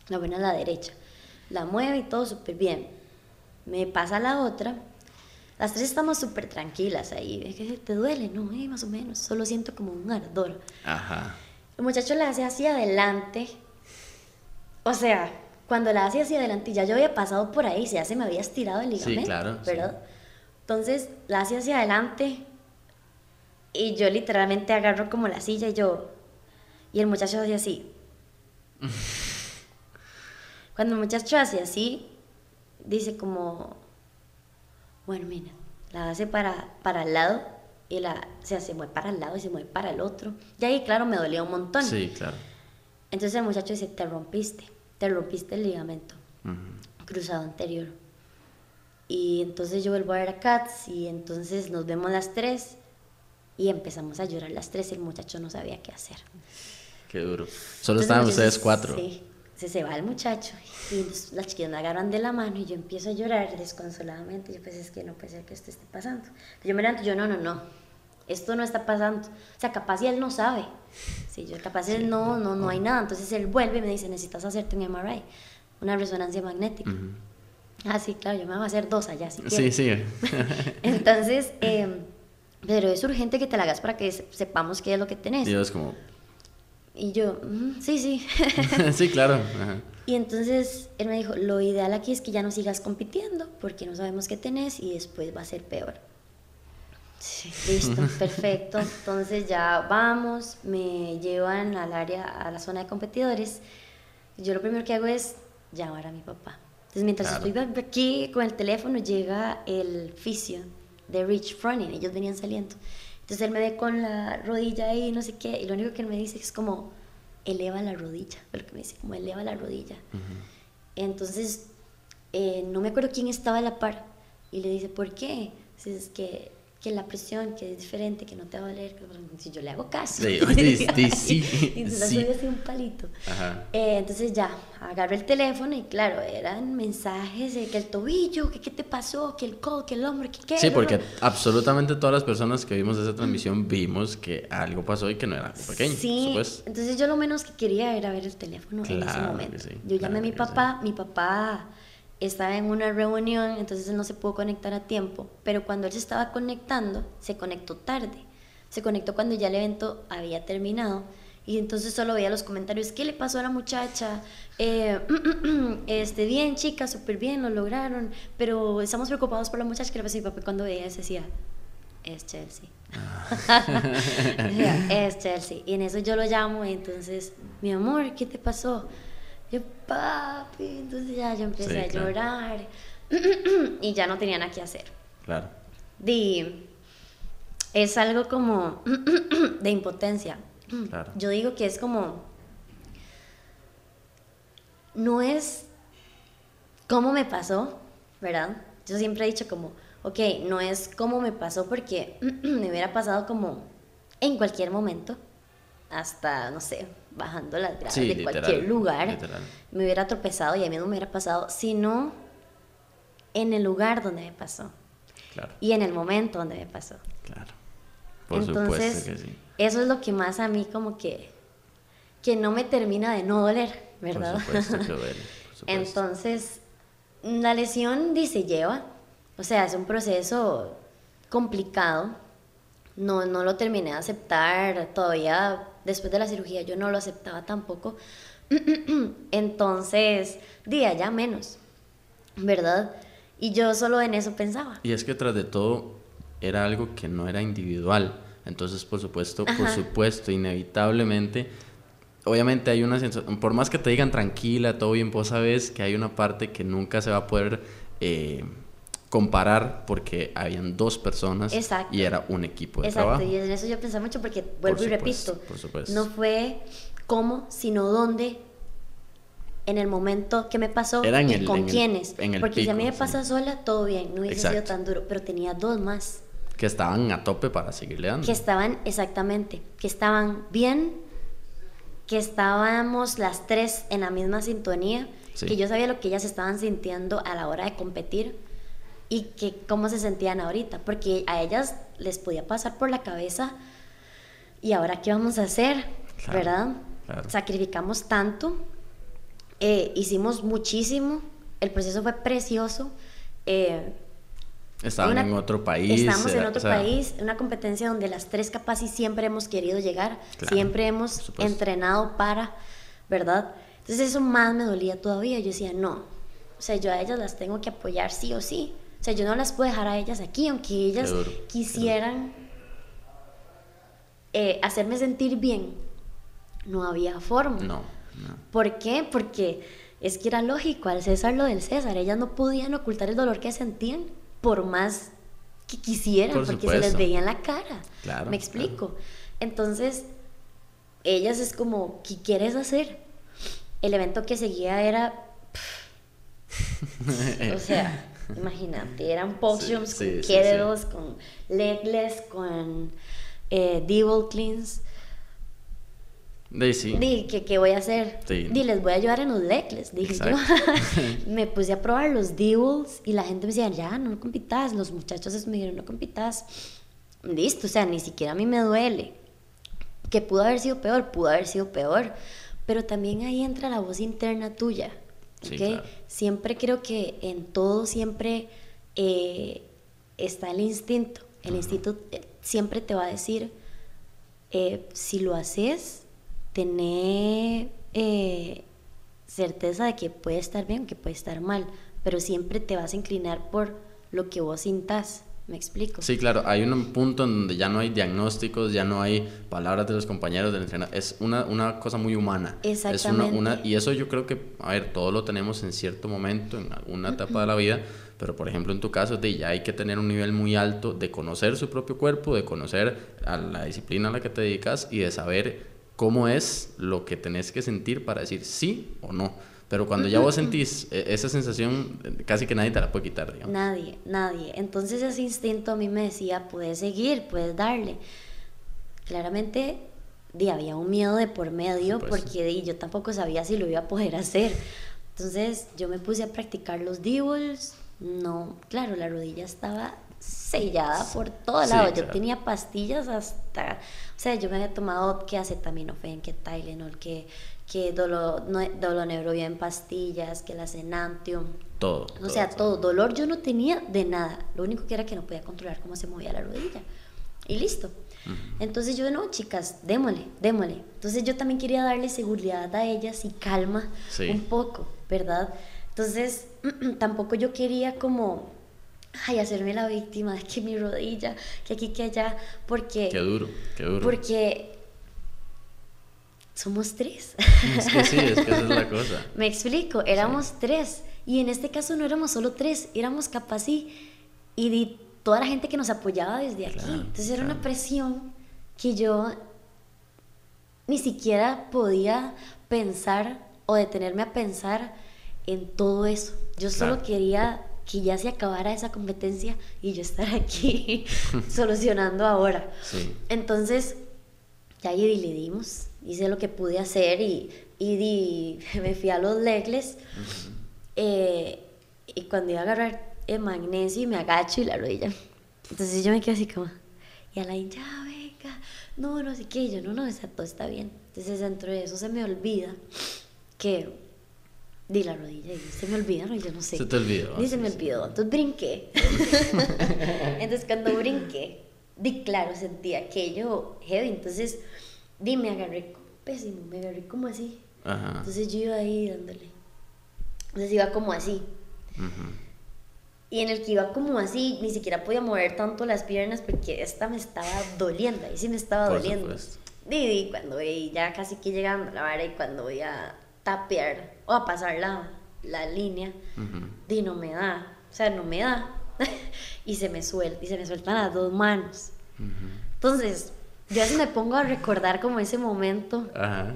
La buena es la derecha. La mueve y todo súper bien. Me pasa la otra. Las tres estamos súper tranquilas ahí. Es que te duele, no, eh, más o menos. Solo siento como un ardor. Ajá. El muchacho la hace hacia adelante. O sea, cuando la hace hacia adelante, ya yo había pasado por ahí, ya se me había estirado el ligamento. Sí, claro. ¿verdad? Entonces la hace hacia adelante, y yo literalmente agarro como la silla y yo... Y el muchacho hace así. (laughs) Cuando el muchacho hace así, dice como... Bueno, mira, la hace para, para el lado y la, se mueve para el lado y se mueve para el otro. Y ahí, claro, me dolía un montón. Sí, claro. Entonces el muchacho dice, te rompiste, te rompiste el ligamento cruzado anterior. Y entonces yo vuelvo a ver a Katz y entonces nos vemos las tres y empezamos a llorar las tres, el muchacho no sabía qué hacer. Qué duro. Solo estaban ustedes cuatro. Sí. Se, se va el muchacho y las chiquillas me agarran de la mano y yo empiezo a llorar desconsoladamente. Yo pues es que no puede ser que esto esté pasando. Yo me levanto yo no, no, no. Esto no está pasando. O sea, capaz y él no sabe. Sí, yo capaz él no, no, no hay nada. Entonces él vuelve y me dice, necesitas hacerte un MRI, una resonancia magnética. Ah, sí, claro, yo me voy a hacer dos allá si Sí, sí. (laughs) Entonces, eh, pero es urgente que te la hagas para que sepamos qué es lo que tenés. Dios, como... Y yo, "Mm, sí, sí. (laughs) sí, claro. Ajá. y entonces él me dijo, lo ideal aquí es que ya no sigas compitiendo porque no sabemos qué tenés y después va a ser peor. Sí, listo, (laughs) perfecto. Entonces ya vamos, me llevan al área, a la zona de competidores. Yo lo primero que hago es llamar a mi papá. Entonces mientras Claro. estoy aquí con el teléfono llega el fisio de Rich Froning, ellos venían saliendo. Entonces él me ve con la rodilla ahí, no sé qué, y lo único que él me dice es como, eleva la rodilla, lo que me dice, como eleva la rodilla. Entonces, eh, no me acuerdo quién estaba a la par y le dice, ¿por qué? Es que, que la presión, que es diferente, que no te va a doler. Si yo le hago caso. Sí, (laughs) sí, sí, (laughs) y sí. soy así un palito. Ajá. Eh, entonces ya, agarro el teléfono y claro, eran mensajes de que el tobillo, que qué te pasó, que el codo, que el hombro, que qué. Sí, porque absolutamente todas las personas que vimos esa transmisión vimos que algo pasó y que no era pequeño. Sí, entonces yo lo menos que quería era ver el teléfono en ese Claro momento. sí, yo llamé a mi claro papá, mi papá estaba en una reunión, entonces él no se pudo conectar a tiempo, pero cuando él se estaba conectando, se conectó tarde. Se conectó cuando ya el evento había terminado. Y entonces solo veía los comentarios, ¿qué le pasó a la muchacha? Eh, (clears throat) este, bien, chica, súper bien, lo lograron, pero estamos preocupados por la muchacha que le pasó a mi papá. Cuando veía eso decía, es Chelsea. (laughs) Decía, es Chelsea. Y en eso yo lo llamo entonces, mi amor, ¿qué te pasó? Yo, papi, entonces ya yo empecé Sí, a claro. llorar (clears throat) y ya no tenía nada que hacer. Claro. Di, es algo como (clears throat) de impotencia. Claro. Yo digo que es como, no es cómo me pasó, ¿verdad? Yo siempre he dicho como, ok, no es cómo me pasó porque (clears throat) me hubiera pasado como en cualquier momento, hasta, no sé, bajando las gradas Sí, de literal, cualquier lugar, literal. me hubiera tropezado y a mí no me hubiera pasado, sino en el lugar donde me pasó Claro. y en el momento donde me pasó. Claro. Por Entonces, supuesto que sí. eso es lo que más a mí como que, que no me termina de no doler, ¿verdad? Por supuesto que (laughs) duele. por supuesto. Entonces, la lesión dice lleva, o sea, es un proceso complicado. No, no lo terminé de aceptar todavía después de la cirugía, yo no lo aceptaba tampoco. (clears throat) Entonces, día ya menos, ¿verdad? Y yo solo en eso pensaba. Y es que tras de todo era algo que no era individual. Entonces, por supuesto, por supuesto, inevitablemente, obviamente hay una sensación, por más que te digan tranquila, todo bien, vos sabes que hay una parte que nunca se va a poder eh, comparar porque habían dos personas Exacto. y era un equipo de Exacto, trabajo. y en eso yo pensaba mucho porque vuelvo y supuesto, repito, por supuesto. no fue cómo, sino dónde, en el momento que me pasó Era en y el- con en el- quiénes. en el porque si a mí pico, me sí. pasa sola, todo bien, no hubiese sido Exacto. tan duro, pero tenía dos más Que estaban a tope para seguirle dando. que estaban exactamente, que estaban bien, que estábamos las tres en la misma sintonía, Sí. que yo sabía lo que ellas estaban sintiendo a la hora de competir y que cómo se sentían ahorita, porque a ellas les podía pasar por la cabeza y ahora qué vamos a hacer, Claro, ¿verdad? claro. Sacrificamos tanto, eh, hicimos muchísimo, el proceso fue precioso. eh, Estaban una- en otro país. Estamos en era- otro o sea, país, en una competencia donde las tres capaz y siempre hemos querido llegar, Claro, siempre hemos entrenado para, ¿verdad? Entonces eso más me dolía todavía. Yo decía, no, o sea, yo a ellas las tengo que apoyar sí o sí. O sea, yo no las puedo dejar a ellas aquí, aunque ellas duro, quisieran eh, hacerme sentir bien. No había forma. No, no. ¿Por qué? Porque es que era lógico, al César lo del César, ellas no podían ocultar el dolor que sentían por más que quisieran, Por porque se les veía en la cara. Claro, ¿Me explico? Entonces, ellas es como, ¿qué quieres hacer? El evento que seguía era, (laughs) o sea, imagínate, eran Sí, sí, con sí, con legless, con eh, double cleans. De sí. Di, ¿qué, ¿qué voy a hacer? Sí. Di, les voy a ayudar en los legless, dije yo. (laughs) me puse a probar los doubles y la gente me decía, ya, no compitas. Los muchachos me dijeron, no compitas. Listo, o sea, ni siquiera a mí me duele. Que pudo haber sido peor, pudo haber sido peor. Pero también ahí entra la voz interna tuya. Sí, ¿ok? claro. Siempre creo que en todo siempre eh, está el instinto. El instinto eh, siempre te va a decir, eh, si lo haces, eh, certeza de que puede estar bien o que puede estar mal, pero siempre te vas a inclinar por lo que vos sintas. ¿Me explico? Sí, claro, hay un punto en donde ya no hay diagnósticos, ya no hay palabras de los compañeros del entrenador, es una, una cosa muy humana. Exactamente. Es una, y eso yo creo que, a ver, todo lo tenemos en cierto momento, en alguna etapa de la vida, pero por ejemplo en tu caso de ya hay que tener un nivel muy alto de conocer su propio cuerpo, de conocer a la disciplina a la que te dedicas y de saber cómo es lo que tenés que sentir para decir sí o no. Pero cuando ya vos sentís e, esa sensación, casi que nadie te la puede quitar, digamos. Nadie, nadie. Entonces ese instinto a mí me decía, puedes seguir, puedes darle. Claramente di, había un miedo de por medio porque yo tampoco sabía si lo iba a poder (laughs) hacer. Entonces yo me puse a practicar los divos. No, claro, la rodilla estaba sellada por todo lado. Yo tenía pastillas hasta, o sea, yo me había tomado que acetaminofén, que Tylenol, que que dolor, no, dolor en pastillas, que la Enantium. Todo. O sea, todo. Dolor yo no tenía de nada. Lo único que era que no podía controlar cómo se movía la rodilla. Y listo. Entonces yo, no, chicas, démosle, démosle. Entonces yo también quería darle seguridad a ellas y calma un poco, ¿verdad? Entonces (clears throat) tampoco yo quería como, ay, hacerme la víctima de que mi rodilla, que aquí, que allá, porque... Qué duro, qué duro. Porque somos tres. Es que sí, es que esa es la (laughs) cosa. Me explico, éramos tres. Y en este caso no éramos solo tres, éramos capaz y, y toda la gente que nos apoyaba desde aquí. Entonces era una presión que yo ni siquiera podía pensar o detenerme a pensar en todo eso. Yo solo quería que ya se acabara esa competencia y yo estar aquí (laughs) solucionando ahora. Sí. Entonces, ya ahí le dimos hice lo que pude hacer y, y (laughs) me fui a los legles. Eh, y cuando iba a agarrar el magnesio, me agacho y la rodilla. Entonces yo me quedé así como, y a la ya venga, no, no sé qué. yo, no, no, todo está bien. Entonces dentro de eso se me olvida que di la rodilla y se me olvida, no, yo no sé. Se te olvidó. Y se me olvidó. Entonces brinqué. (laughs) Entonces cuando brinqué, di claro, sentí aquello heavy. Entonces di, me agarré pésimo, me agarré como así. Entonces yo iba ahí dándole. Entonces iba como así. Y en el que iba como así, ni siquiera podía mover tanto las piernas porque esta me estaba doliendo, ahí sí me estaba doliendo. Didi, cuando voy ya casi que llegando a la vara y cuando voy a tapear o a pasar la, la línea, di, no me da, o sea, no me da. (laughs) y se me suelta, y se me sueltan las dos manos. Entonces, yo así me pongo a recordar como ese momento. Ajá.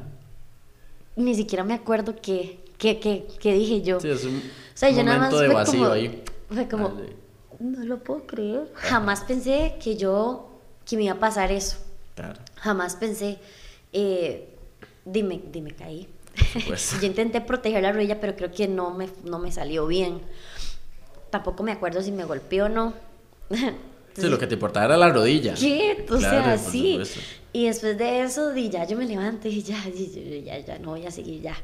Ni siquiera me acuerdo qué, qué, qué, qué dije yo. Sí, es un, o sea, yo nada más de fue vacío como, ahí. Fue como, no lo puedo creer. Jamás pensé que yo, que me iba a pasar eso. Claro. Jamás pensé, eh, dime, dime, caí. Pues. (laughs) yo intenté proteger la rodilla, pero creo que no me, no me salió bien. Tampoco me acuerdo si me golpeó o no. (laughs) Sí, lo que te importaba era la rodilla. ¿Qué? O sea, sí. Y después de eso, di, ya yo me levanto y ya, ya, ya, no voy a seguir ya.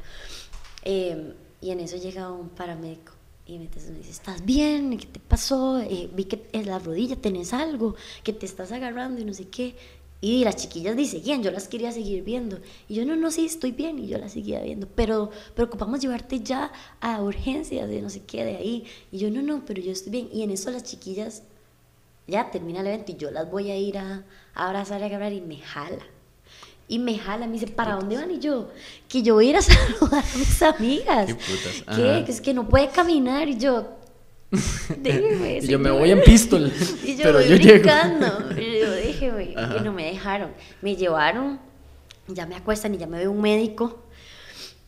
Em, y en eso llega un paramédico y me dice, ¿estás bien? ¿Qué te pasó? Eh, vi que en la rodilla tenés algo, que te estás agarrando y no sé qué. Y las chiquillas dicen, seguían, yo las quería seguir viendo. Y yo, no, no, sí, estoy bien. Y yo las seguía viendo. Pero, pero ocupamos llevarte ya a urgencias de no sé qué, de ahí. Y yo, no, no, pero yo estoy bien. Y en eso las chiquillas ya termina el evento y yo las voy a ir a, abrazar y a agarrar y me jala. Y me jala, me dice, ¿para dónde van? Y yo, que yo voy a ir a (laughs) saludar a mis amigas. ¿Qué putas? ¿Qué? Que es que no puede caminar. Y yo, (laughs) déjeme. y yo me voy en pistol. (laughs) y yo pero voy yo brincando. Y yo, déjeme. Que no me dejaron. Me llevaron, ya me acuestan y ya me ve un médico.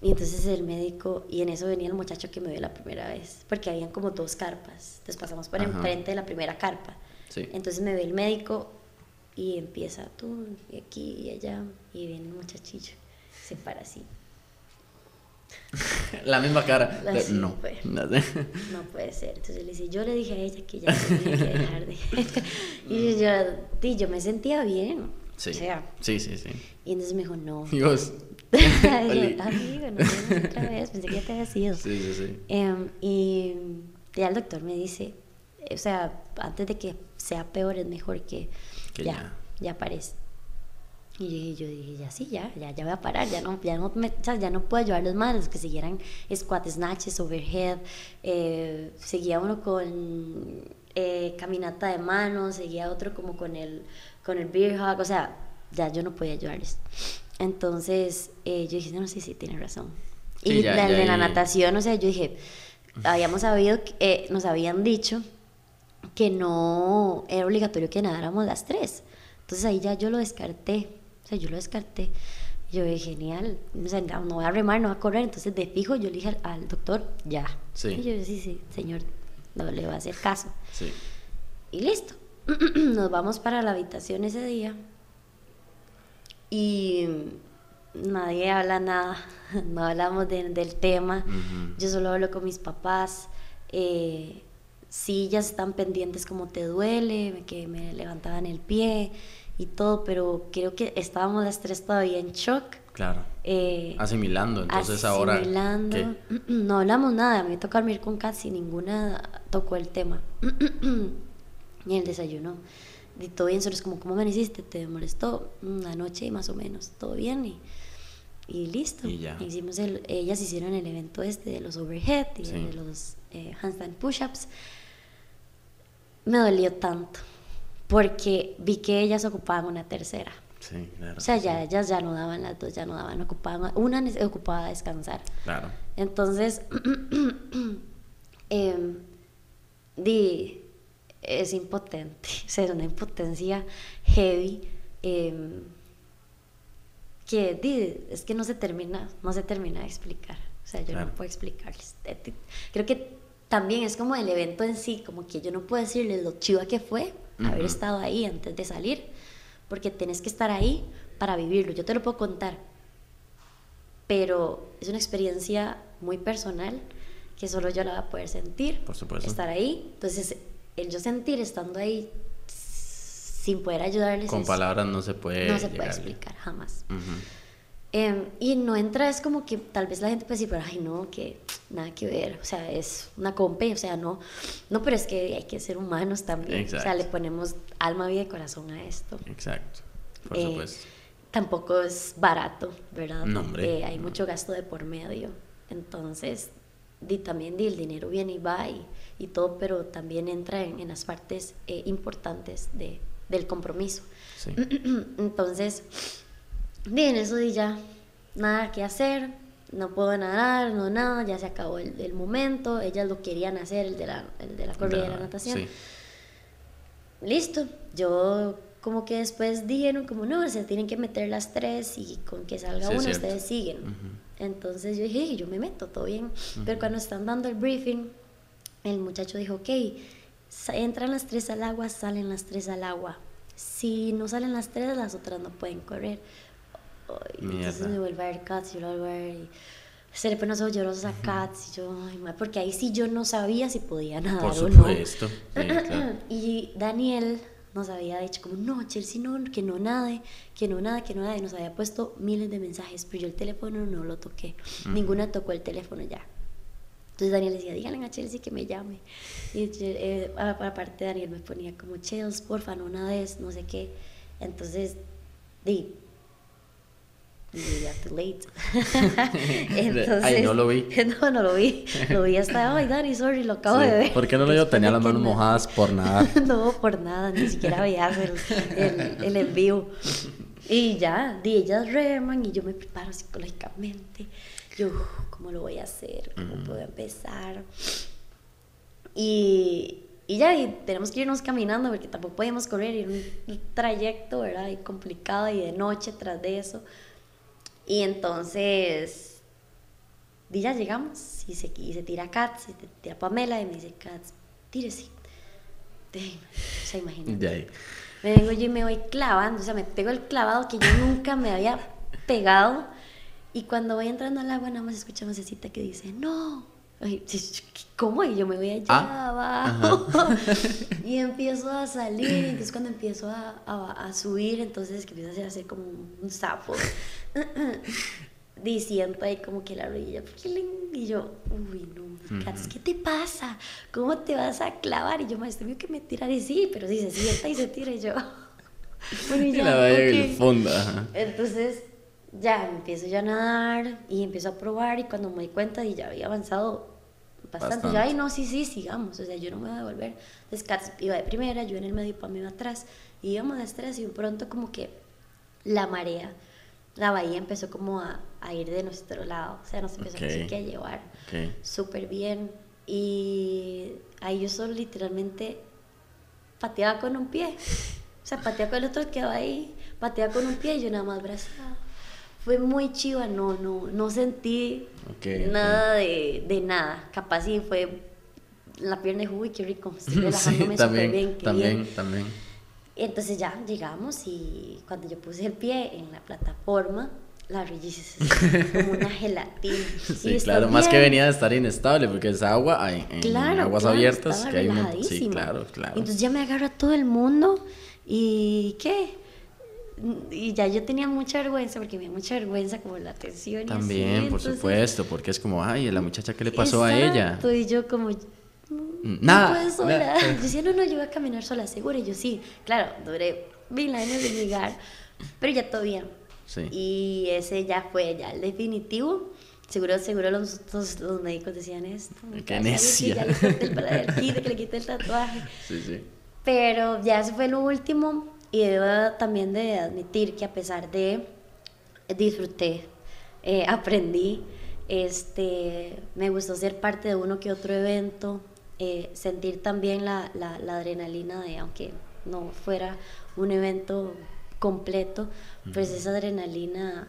Y entonces el médico, y en eso venía el muchacho que me vio la primera vez, porque habían como dos carpas. Entonces pasamos por enfrente de la primera carpa. Entonces me ve el médico y empieza tú, y aquí y allá, y viene el muchachillo, se para así. (laughs) La misma cara. no. (laughs) no puede ser. Entonces le dice, yo le dije a ella que ya tenía que dejar de. (laughs) y yo, yo me sentía bien. Sí. sí, sí, sí. Y entonces me dijo, no. Dios. Amigo, no otra vez, pensé que ya te había sido. Sí, sí, sí. Em, y ya el doctor me dice, o sea, antes de que sea peor, es mejor que, ya, ya, aparezca. Y yo dije, ya sí, ya, ya, ya voy a parar, ya no, ya no, me, ya no puedo ayudar a los que siguieran squat snatches, overhead, eh, seguía uno con eh, caminata de manos, seguía otro como con el, con el beer hug, o sea, ya yo no podía ayudarles. Entonces eh, yo dije, no, sí, sí, tiene razón. y la, de la natación, o sea, yo dije, habíamos sabido, nos habían dicho que no era obligatorio que nadáramos las tres. Entonces ahí ya yo lo descarté yo lo descarté. Yo dije, genial, no, voy a remar, no voy a correr. Entonces, de fijo, yo le dije al, doctor, ya. Sí. Y yo, sí, sí, señor, no le va a hacer caso. Sí. Y listo. (clears throat) Nos vamos para la habitación ese día. Y nadie habla nada, (laughs) no hablamos del tema. Yo solo hablo con mis papás. Eh, sí, ya están pendientes como te duele, que me levantaban el pie y todo, pero creo que estábamos las tres todavía en shock. Claro. Eh, asimilando, entonces ahora. Asimilando. (clears throat) No hablamos nada, me tocó dormir con casi ninguna tocó el tema. (clears throat) y el desayuno. Y todo bien, solo es como, ¿cómo me hiciste? ¿Te molestó? Una noche y más o menos, todo bien. Y, y listo. Y ya. Hicimos el, ellas hicieron el evento este de los overhead y de los eh, handstand push-ups. Me dolió tanto porque vi que ellas ocupaban una tercera. Sí, claro. O sea, ya ellas ya no daban las dos, ya no daban, ocupaban, una ocupaba descansar. Claro. Entonces, eh, (clears throat) di, es impotente, (laughs) o sea, es una impotencia heavy. Em, que di, es que no se termina, no se termina de explicar. O sea, yo no puedo explicarles. Creo que también es como el evento en sí, como que yo no puedo decirles lo chiva que fue, haber estado ahí antes de salir, porque tienes que estar ahí para vivirlo. Yo te lo puedo contar, pero es una experiencia muy personal que solo yo la voy a poder sentir, Por supuesto. estar ahí. Entonces, el yo sentir estando ahí sin poder ayudarles. Con palabras no se puede. No se puede explicar, jamás. Em, y no entra, es como que tal vez la gente puede decir, pero ay, no, que nada que ver, o sea, es una compe, o sea, no, no, pero es que hay que ser humanos también, o sea, le ponemos alma, vida y corazón a esto. Exacto, por eh, supuesto. Tampoco es barato, ¿verdad? No, hombre, eh, hay mucho gasto de por medio, entonces, di, también di, el dinero viene y va y, y todo, pero también entra en, en las partes eh, importantes de, del compromiso. Sí. (clears throat) entonces Bien, eso y ya, nada que hacer, no puedo nadar, no nada, ya se acabó el, momento, ellas lo querían hacer, el de la, el de la corrida de la natación. Listo, yo como que después dijeron como no, se tienen que meter las tres y con que salga uno ustedes siguen. Entonces yo dije, yo me meto, todo bien. Pero cuando están dando el briefing, el muchacho dijo, ok, entran las tres al agua, salen las tres al agua. Si no salen las tres, las otras no pueden correr entonces me vuelve a ver Cats, yo lo vuelvo a ver y se le ponen los ojos llorosos a Cats y yo, ay, porque ahí sí yo no sabía si podía nadar Por supuesto. o no. (clears throat) Y Daniel nos había dicho como, no, Chelsea, no, que no nade, que no nada, que no nade. Y nos había puesto miles de mensajes, pero yo el teléfono no lo toqué. Ninguna tocó el teléfono ya. Entonces Daniel decía, díganle a Chelsea que me llame. Y eh, aparte Daniel me ponía como, Chelsea, porfa, no nades, no sé qué. Entonces, di, too late. (laughs) Entonces, Ay, no lo vi. (laughs) No, no lo vi. Lo vi hasta, ay, Dani, sorry, lo acabo de ver. ¿Por qué no lo vio? Tenía las manos mojadas por nada. (laughs) no, por nada, ni siquiera veía el, el, el envío. Y ya, di ellas reman y yo me preparo psicológicamente. Yo, ¿cómo lo voy a hacer? ¿Cómo puedo empezar? Y, y ya, y tenemos que irnos caminando porque tampoco podemos correr y un trayecto, ¿verdad? Y complicado y de noche tras de eso. Y entonces, ya llegamos y se, y se tira Katz, se tira Pamela y me dice, Katz, tírese. O sea, imagínate. Me vengo yo y me voy clavando, o sea, me pego el clavado que yo nunca me había pegado. Y cuando voy entrando al agua, nada más escucho una vocecita que dice, no. ¿Cómo? Y yo me voy allá ah, abajo. (laughs) y empiezo a salir. Y entonces, cuando empiezo a, a, a subir, entonces que empiezo a hacer como un sapo. (coughs) diciendo ahí como que la rodilla, y yo, uy, no, ¿qué te pasa? ¿Cómo te vas a clavar? Y yo, maestro, mío que me tirar y sí, pero si se sienta y se tira y yo. (laughs) Bueno, y Y ya, la valla en el fondo. ajá. Entonces, ya empiezo yo a nadar y empiezo a probar y cuando me di cuenta y ya había avanzado bastante, Bastante. yo, ay no, sí, sí, sigamos, o sea, yo no me voy a devolver. Entonces, Katz iba de primera, yo en el medio, para mí iba atrás, y íbamos de tres y de pronto como que la marea, la bahía empezó como a, a ir de nuestro lado, o sea, nos empezó Ok. así que a llevar Ok. súper bien y ahí yo solo literalmente pateaba con un pie. O sea, pateaba con el otro quedaba ahí, pateaba con un pie y yo nada más braceaba. Fue muy chiva, no, no, no sentí nada de, de nada. Capaz sí fue la pierna de uy, qué rico, estoy (laughs) Sí, relajándome también, bien, también, bien. también. Entonces ya llegamos y cuando yo puse el pie en la plataforma, la risa como una (laughs) gelatina. Sí, claro, más que venía de estar inestable, porque es agua en, en Claro, aguas claro, abiertas que hay un Sí, claro, claro. Entonces ya me agarra todo el mundo y ¿qué? Y ya yo tenía mucha vergüenza porque me da mucha vergüenza como la atención y así, También, por entonces- supuesto, porque es como, ay, la muchacha, ¿qué le pasó a ella? Y yo como, Nada. no puedo sola. nada. (laughs) Yo decía, no, no, yo voy a caminar sola, segura. Y yo sí, claro, duré mil años en llegar, pero ya todo bien. Sí. Y ese ya fue ya el definitivo. Seguro, seguro los, los, los médicos decían esto. Qué necia. Ya le el que le quité el (laughs) tatuaje. Sí, sí. Pero ya eso fue lo último y debo también de admitir que a pesar de disfruté, eh, aprendí, este, me gustó ser parte de uno que otro evento, eh, sentir también la, la, la adrenalina de, aunque no fuera un evento completo, pues esa adrenalina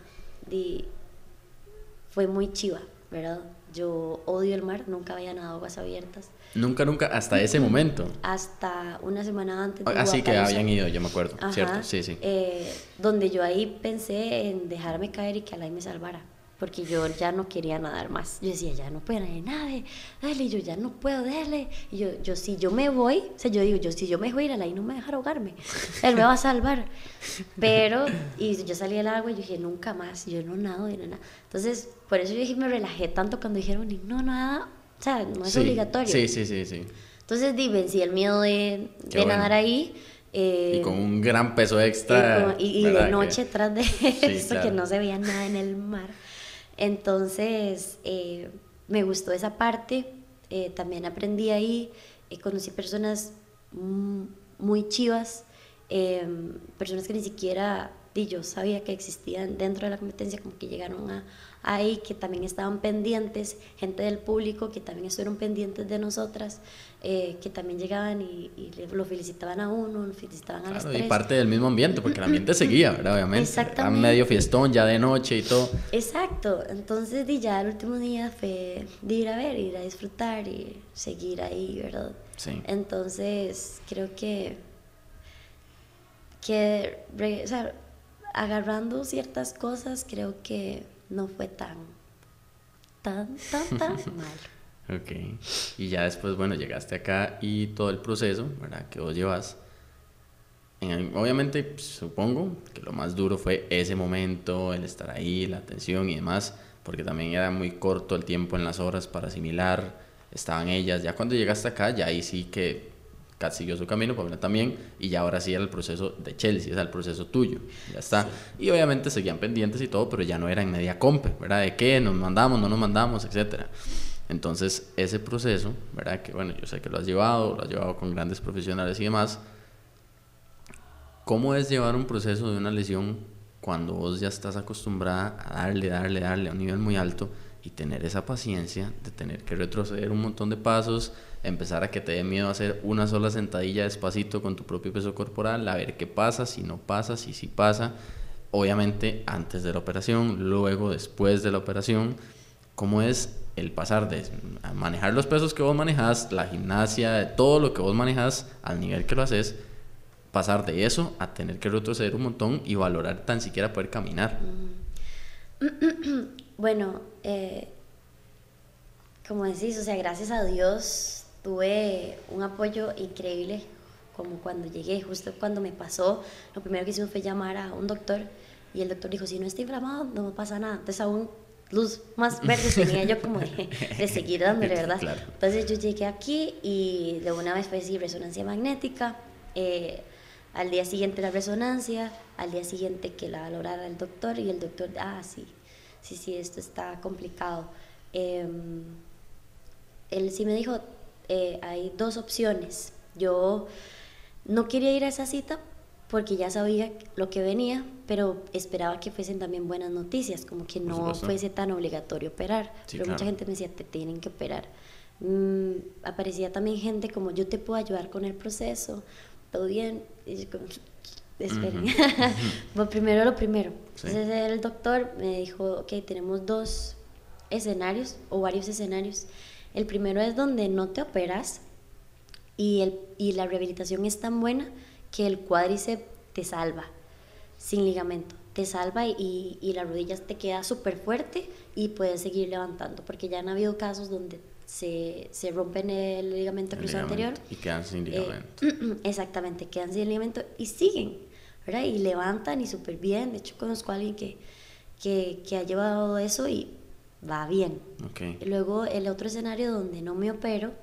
fue muy chiva, ¿verdad? Yo odio el mar, nunca había nadado aguas abiertas Nunca, nunca, hasta ese momento. hasta una semana antes de Así que habían ido, yo me acuerdo, Ajá, ¿cierto? Sí, sí. eh, donde yo ahí pensé en dejarme caer y que Alay me salvara. Porque yo ya no quería nadar más. Yo decía, ya no puedo nadar, dale, yo ya no puedo, dale. Y yo, yo, si yo me voy, o sea, yo digo, yo si yo me voy a ir, Alay no me dejar ahogarme. Él me va a salvar. Pero, y yo salí del agua y yo dije, nunca más, yo no nado, y no nada. Entonces, por eso yo dije, me relajé tanto cuando dijeron, no, nada, o sea, no es Sí, obligatorio. Sí, sí, sí, sí. Entonces, di, vencí el miedo de, de bueno. nadar ahí. eh, Y con un gran peso y, extra. como- y- y ¿verdad? de Que- noche tras de (laughs) eso, claro. que no se veía nada en el mar. Entonces, eh, me gustó esa parte. eh, también aprendí ahí, eh, conocí personas mm, muy chivas, eh, personas que ni siquiera di, yo sabía que existían dentro de la competencia, como que llegaron a, ahí, que también estaban pendientes, gente del público que también estuvieron pendientes de nosotras, eh, que también llegaban y, y lo felicitaban a uno, lo felicitaban a las Claro, y tres. parte del mismo ambiente, porque el ambiente seguía, ¿verdad? Obviamente. Exactamente. medio fiestón ya de noche y todo. Exacto, entonces di, ya el último día fue de ir a ver, ir a disfrutar y seguir ahí, ¿verdad? Sí. Entonces creo que, que o sea, agarrando ciertas cosas creo que no fue tan, tan, tan, tan (laughs) mal. Ok. Y ya después, bueno, llegaste acá y todo el proceso, ¿verdad? Que vos llevas. En- obviamente, pues, supongo que lo más duro fue ese momento, el estar ahí, la atención y demás, porque también era muy corto el tiempo en las horas para asimilar, estaban ellas. Ya cuando llegaste acá, ya ahí sí que Kat siguió su camino, Pamela también, y ya ahora sí era el proceso de Chelsea, es el proceso tuyo, ya está. Y obviamente seguían pendientes y todo, pero ya no era en media compe, ¿verdad? De qué, nos mandamos, no nos mandamos, etcétera. Entonces, ese proceso, ¿verdad? Que bueno, yo sé que lo has llevado, lo has llevado con grandes profesionales y demás. ¿Cómo es llevar un proceso de una lesión cuando vos ya estás acostumbrada a darle, darle, darle a un nivel muy alto y tener esa paciencia de tener que retroceder un montón de pasos, empezar a que te dé miedo hacer una sola sentadilla despacito con tu propio peso corporal, a ver qué pasa, si no pasa, si sí pasa? Obviamente antes de la operación, luego después de la operación, ¿cómo es el pasar de manejar los pesos que vos manejas, la gimnasia, todo lo que vos manejas al nivel que lo haces, pasar de eso a tener que retroceder un montón y valorar tan siquiera poder caminar? (clears throat) Bueno, eh, como decís, o sea, gracias a Dios tuve un apoyo increíble como cuando llegué, justo cuando me pasó, lo primero que hicimos fue llamar a un doctor y el doctor dijo, si no está inflamado, no me pasa nada. Entonces aún luz más verde (laughs) tenía yo como de, de seguir dándole, ¿verdad? Claro. Entonces yo llegué aquí y de una vez fue sí, resonancia magnética. eh, Al día siguiente la resonancia, al día siguiente que la valorara el doctor y el doctor, ah, sí, sí, sí, esto está complicado. Em, él sí me dijo, eh, hay dos opciones. Yo no quería ir a esa cita porque ya sabía lo que venía, pero esperaba que fuesen también buenas noticias, como que no fuese tan obligatorio operar. pero mucha gente me decía, te tienen que operar. Mm, aparecía también gente como, yo te puedo ayudar con el proceso, todo bien. Y yo como, esperen. (laughs) primero lo primero. Entonces el doctor me dijo, ok, tenemos dos escenarios o varios escenarios. El primero es donde no te operas y, el, y la rehabilitación es tan buena que el cuádriceps te salva sin ligamento. Te salva y, y la rodilla te queda súper fuerte y puedes seguir levantando, porque ya han habido casos donde se, se rompen el ligamento cruzado anterior. Y quedan sin eh, ligamento. (clears throat) exactamente, quedan sin ligamento y siguen, ¿verdad? Y levantan y súper bien. De hecho, conozco a alguien que, que, que ha llevado eso y va bien. Okay. Luego el otro escenario donde no me opero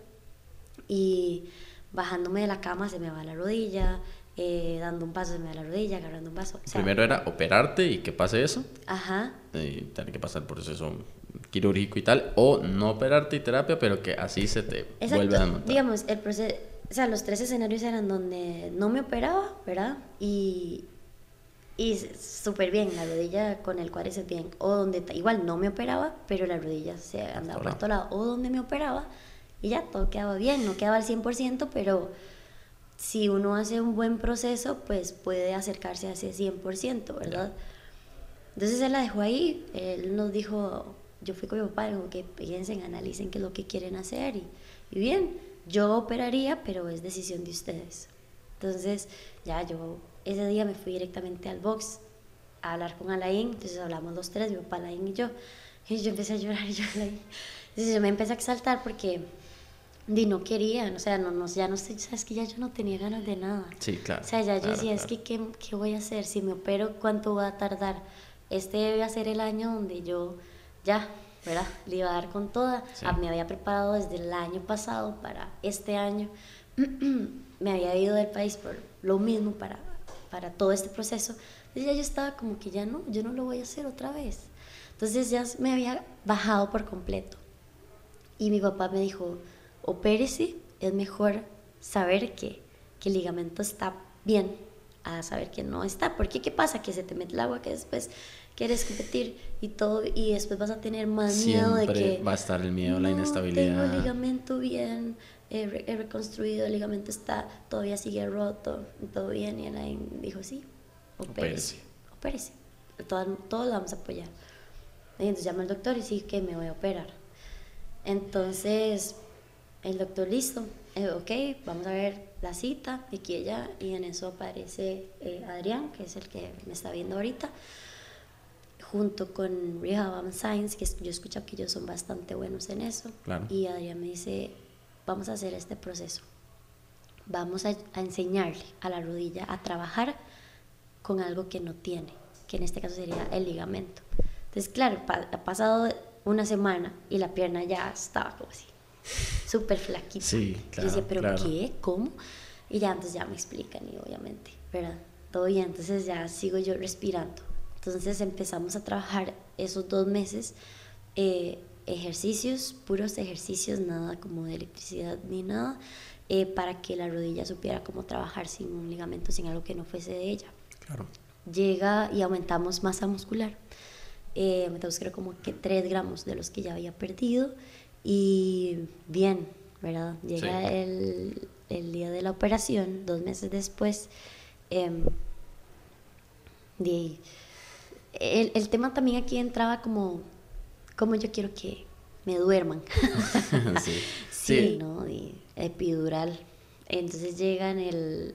y bajándome de la cama se me va la rodilla, eh, dando un paso se me va la rodilla, agarrando un paso. Primero era operarte y que pase eso. Ajá. Y tener que pasar por proceso quirúrgico y tal, o no operarte y terapia, pero que así se te vuelve a montar. Digamos, el proceso, o sea, los tres escenarios eran donde no me operaba, ¿verdad? Y, y súper bien, la rodilla con el cuádriceps bien. O donde igual no me operaba, pero la rodilla se andaba por otro lado. O donde me operaba y ya todo quedaba bien, no quedaba al 100%, pero si uno hace un buen proceso, pues puede acercarse a ese 100%, ¿verdad? Entonces él la dejó ahí, él nos dijo, yo fui con mi papá, dijo que piensen, analicen qué es lo que quieren hacer y, y bien, yo operaría, pero es decisión de ustedes. Entonces, ya yo ese día me fui directamente al box a hablar con Alain, entonces hablamos los tres, mi papá, Alain y yo, y yo empecé a llorar y (laughs) yo, Alain. Entonces yo me empecé a exaltar porque di, no querían, o sea, no, no, ya no sé, sabes que ya yo no tenía ganas de nada. Sí, claro. O sea, ya yo decía, es que ¿qué, ¿qué, voy a hacer? Si me opero, ¿cuánto va a tardar? Este debe ser el año donde yo ya, ¿verdad? Le iba a dar con toda. Ah, me había preparado desde el año pasado para este año. (clears throat) me había ido del país por lo mismo para para todo este proceso, entonces ya yo estaba como que ya no, yo no lo voy a hacer otra vez. Entonces ya me había bajado por completo. Y mi papá me dijo, opérese, es mejor saber que, que el ligamento está bien a saber que no está. Porque ¿qué pasa? Que se te mete el agua, que después quieres competir y todo, y después vas a tener más miedo de que... va a estar el miedo, la inestabilidad. tengo el ligamento bien, he, reconstruido, el ligamento está, todavía sigue roto, todo bien. Y él dijo, sí, opérese, opérese. Todos, todos lo vamos a apoyar. Y entonces llama al doctor y sí que me voy a operar. Entonces, el doctor, listo, eh, ok, vamos a ver la cita, y aquí ella, y en eso aparece eh, Adrián, que es el que me está viendo ahorita, junto con Rehab Science, que yo escucho que ellos son bastante buenos en eso. Y Adrián me dice, vamos a hacer este proceso. Vamos a, enseñarle a la rodilla a trabajar con algo que no tiene, que en este caso sería el ligamento. Entonces, claro, ha pasado una semana y la pierna ya estaba como así, súper flaquita. Sí, claro, y yo decía, ¿pero qué? ¿Cómo? Y ya entonces ya me explican y obviamente, ¿verdad? Todo bien, entonces ya sigo yo respirando. Entonces empezamos a trabajar esos dos meses eh, ejercicios, puros ejercicios, nada como de electricidad ni nada, eh, para que la rodilla supiera cómo trabajar sin un ligamento, sin algo que no fuese de ella. Claro. Llega y aumentamos masa muscular. Eh, aumentamos creo como que 3 gramos de los que ya había perdido y bien, ¿verdad? Llega el, el, día de la operación, dos meses después. Eh, de, el, el tema también aquí entraba como como yo quiero que me duerman. (laughs) sí. sí. ¿no? epidural. Entonces llegan el...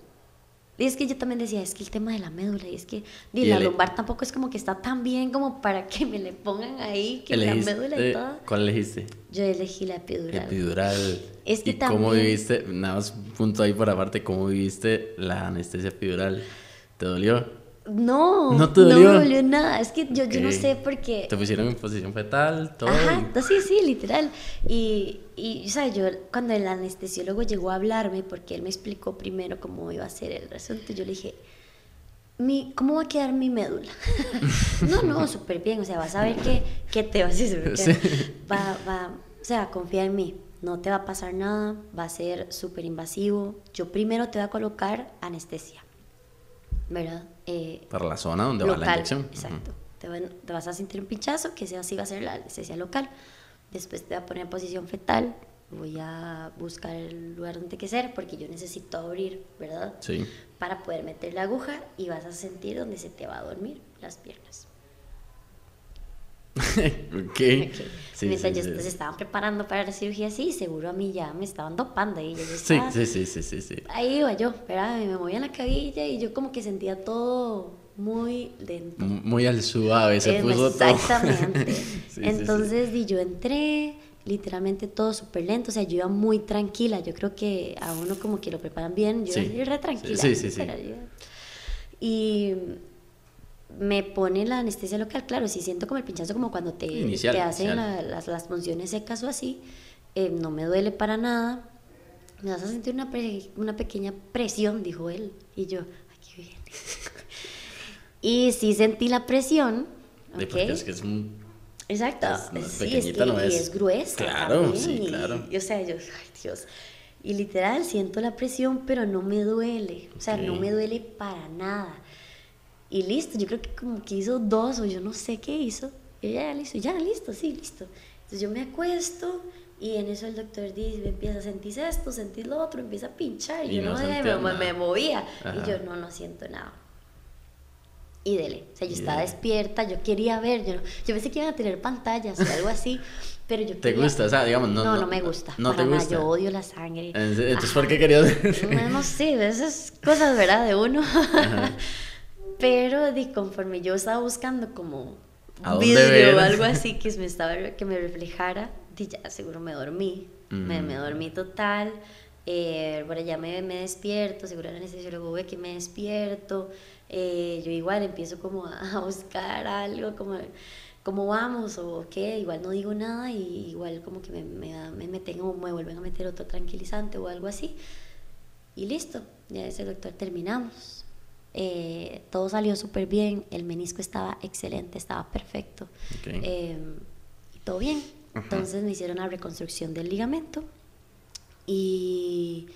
Y es que yo también decía, es que el tema de la médula, y es que y la lumbar tampoco es como que está tan bien como para que me le pongan ahí, que la médula y todo. ¿Cuál elegiste? Yo elegí la epidural. Epidural. Es que ¿Y cómo viviste, nada más punto ahí por aparte, cómo viviste la anestesia epidural? ¿Te dolió? No, no te dolió. No me dolió nada. Es que yo, yo no sé por qué. Te pusieron en posición fetal, todo. Ajá, sí, sí, literal. Y, y ¿sabes? Yo, cuando el anestesiólogo llegó a hablarme, porque él me explicó primero cómo iba a ser el asunto, yo le dije, mi, ¿cómo va a quedar mi médula? (laughs) no, no, súper bien. O sea, vas a ver que, que te vas a hacer. (laughs) Va, va, o sea, confía en mí. No te va a pasar nada, va a ser súper invasivo. Yo primero te voy a colocar anestesia, ¿verdad? Eh, Para la zona donde va la inyección. Exacto. te, te, vas a sentir un pinchazo, que así va a ser la anestesia local. Después te va a poner en posición fetal. Voy a buscar el lugar donde que ser porque yo necesito abrir, ¿verdad? Sí. Para poder meter la aguja y vas a sentir donde se te va a dormir las piernas. (laughs) ok. okay. Sí, Mientras sí, sí. se estaban preparando para la cirugía, sí, seguro a mí ya me estaban dopando y yo estaba, sí, sí, sí, sí, sí, Ahí iba yo, ¿verdad? me movía en la cabilla y yo como que sentía todo muy lento. Muy al suave, se eh, puso exactamente. todo. Exactamente. (laughs) Entonces, di, yo entré, literalmente todo súper lento, o sea, yo iba muy tranquila, yo creo que a uno como que lo preparan bien, yo iba re tranquila. Sí, sí, sí. Y me pone la anestesia local, claro, si siento como el pinchazo como cuando te, te hacen las, las funciones secas o así, eh, no me duele para nada, me vas a sentir una, una pequeña presión, dijo él, y yo, aquí viene. (laughs) y sí sentí la presión, ¿ok? es que es un... Exacto, sí, es que, no es. Y es gruesa. Claro, sí, claro. Y, o sea, yo, ay Dios. Y literal siento la presión, pero no me duele. O sea, no me duele para nada. Y listo, yo creo que como que hizo dos o yo no sé qué hizo. Y ya, listo, ya, listo, sí, listo. Entonces yo me acuesto y en eso el doctor dice, me empieza a sentir esto, sentir lo otro, empieza a pinchar. Y, yo no, me, me, movía. Y yo no, no siento nada. Y dele. O sea, yo estaba despierta, yo quería ver, yo, yo pensé que iban a tener pantallas o algo así, (laughs) pero yo ¿Te gusta? O sea, digamos, no. No, no, me gusta. No te gusta. yo odio la sangre. Entonces, ¿por qué querías ver? No, sé, esas cosas, ¿verdad? De uno. (laughs) Pero di, conforme yo estaba buscando como un vidrio o algo así (laughs) que me, estaba, que me reflejara, di, ya seguro me dormí. Me, me, dormí total. Eh, bueno, ya me, me despierto, seguro la necesidad luego ve que me despierto. Eh, yo igual empiezo como a, buscar algo, como cómo vamos o qué, igual no digo nada y igual como que me, me, me meten o me vuelven a meter otro tranquilizante o algo así. Y listo, ya ese doctor terminamos. Eh, todo salió súper bien, el menisco estaba excelente, estaba perfecto. Eh, y todo bien. Entonces me hicieron la reconstrucción del ligamento y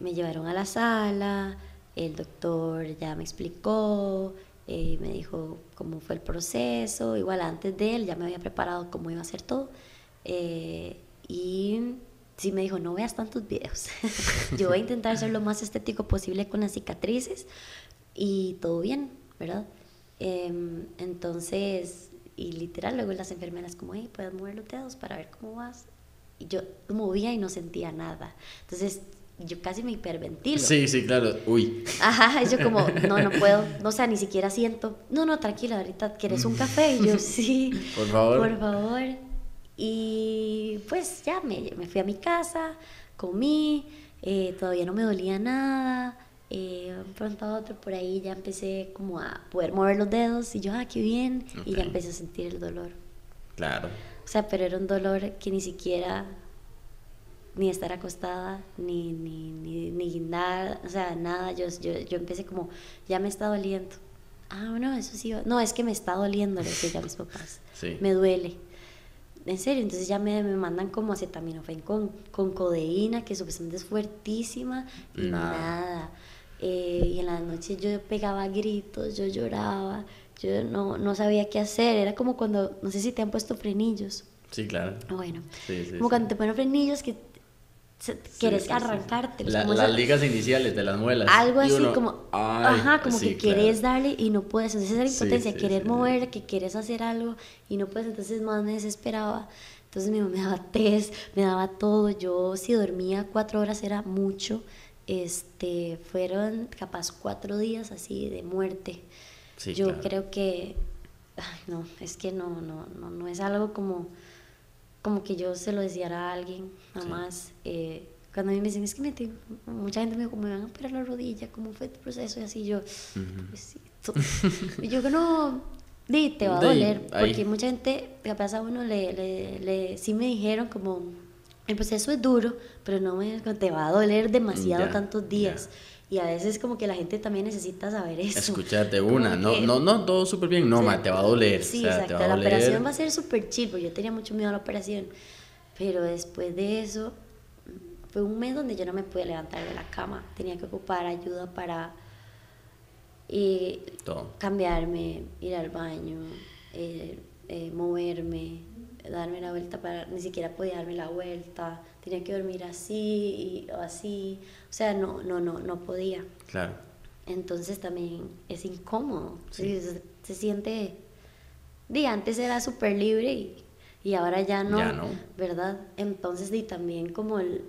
me llevaron a la sala, el doctor ya me explicó, eh, me dijo cómo fue el proceso, igual antes de él ya me había preparado cómo iba a ser todo. y sí me dijo, no veas tantos videos. (laughs) Yo voy a intentar ser lo más estético posible con las cicatrices, y todo bien, ¿verdad? Em, entonces, y literal, luego las enfermeras como, hey, puedes mover los dedos para ver cómo vas. Y yo movía y no sentía nada. Entonces, yo casi me hiperventilo. Sí, sí, claro. Uy. Ajá, yo como, (laughs) no, no puedo. No, o sea, ni siquiera siento. No, no, tranquila, ahorita quieres un café. Y yo, (laughs) sí. Por favor. Por favor. Y pues ya me, me fui a mi casa, comí, eh, todavía no me dolía nada. Eh, un pronto a otro por ahí ya empecé como a poder mover los dedos y yo, ah, qué bien, y ya empecé a sentir el dolor. Claro. O sea, pero era un dolor que ni siquiera, ni estar acostada, ni, ni, ni, ni nada, o sea, nada, yo, yo, yo empecé como, ya me está doliendo. Ah, bueno, eso sí, no, es que me está doliendo, le decía a mis papás. (laughs) Sí. Me duele. En serio, entonces ya me, me mandan como acetaminofén con, con codeína, que supuestamente es fuertísima, y nada. Eh, y en la noche yo pegaba gritos, yo lloraba, yo no, no sabía qué hacer. Era como cuando, no sé si te han puesto frenillos. Sí, claro. Bueno, como cuando te ponen frenillos que quieres arrancarte. las ligas iniciales de las muelas. Algo así como, ajá, como que quieres darle y no puedes. Entonces esa impotencia, querer mover, que quieres hacer algo y no puedes. Entonces más me desesperaba. Entonces mi mamá me daba (laughs) test, me daba todo. Yo si dormía cuatro horas era mucho este, fueron capaz cuatro días así de muerte. Yo creo que, no, es que no, no, no, no es algo como, como que yo se lo decía a alguien, nada más. Eh, cuando a mí me dicen, es que me mucha gente me dijo, me van a operar la rodilla, ¿cómo fue tu proceso? Y así yo, pues sí, y yo que no, di, te va a doler, porque mucha gente, capaz a uno le, le, le, sí me dijeron como, el proceso es duro, pero no me, te va a doler demasiado tantos días. Y a veces como que la gente también necesita saber eso. Escucharte una, no, no, no, todo súper bien, no, te va a doler. Sí, exacto, la operación va a ser súper chill, porque yo tenía mucho miedo a la operación. Pero después de eso, fue un mes donde yo no me pude levantar de la cama. Tenía que ocupar ayuda para y cambiarme, ir al baño, eh, eh, moverme, darme la vuelta para, ni siquiera podía darme la vuelta, tenía que dormir así o así, o sea, no, no, no, no podía. Claro. Entonces también es incómodo, se, siente, de antes era súper libre y, y, ahora ya no, ya no, ¿verdad? Entonces y también como el,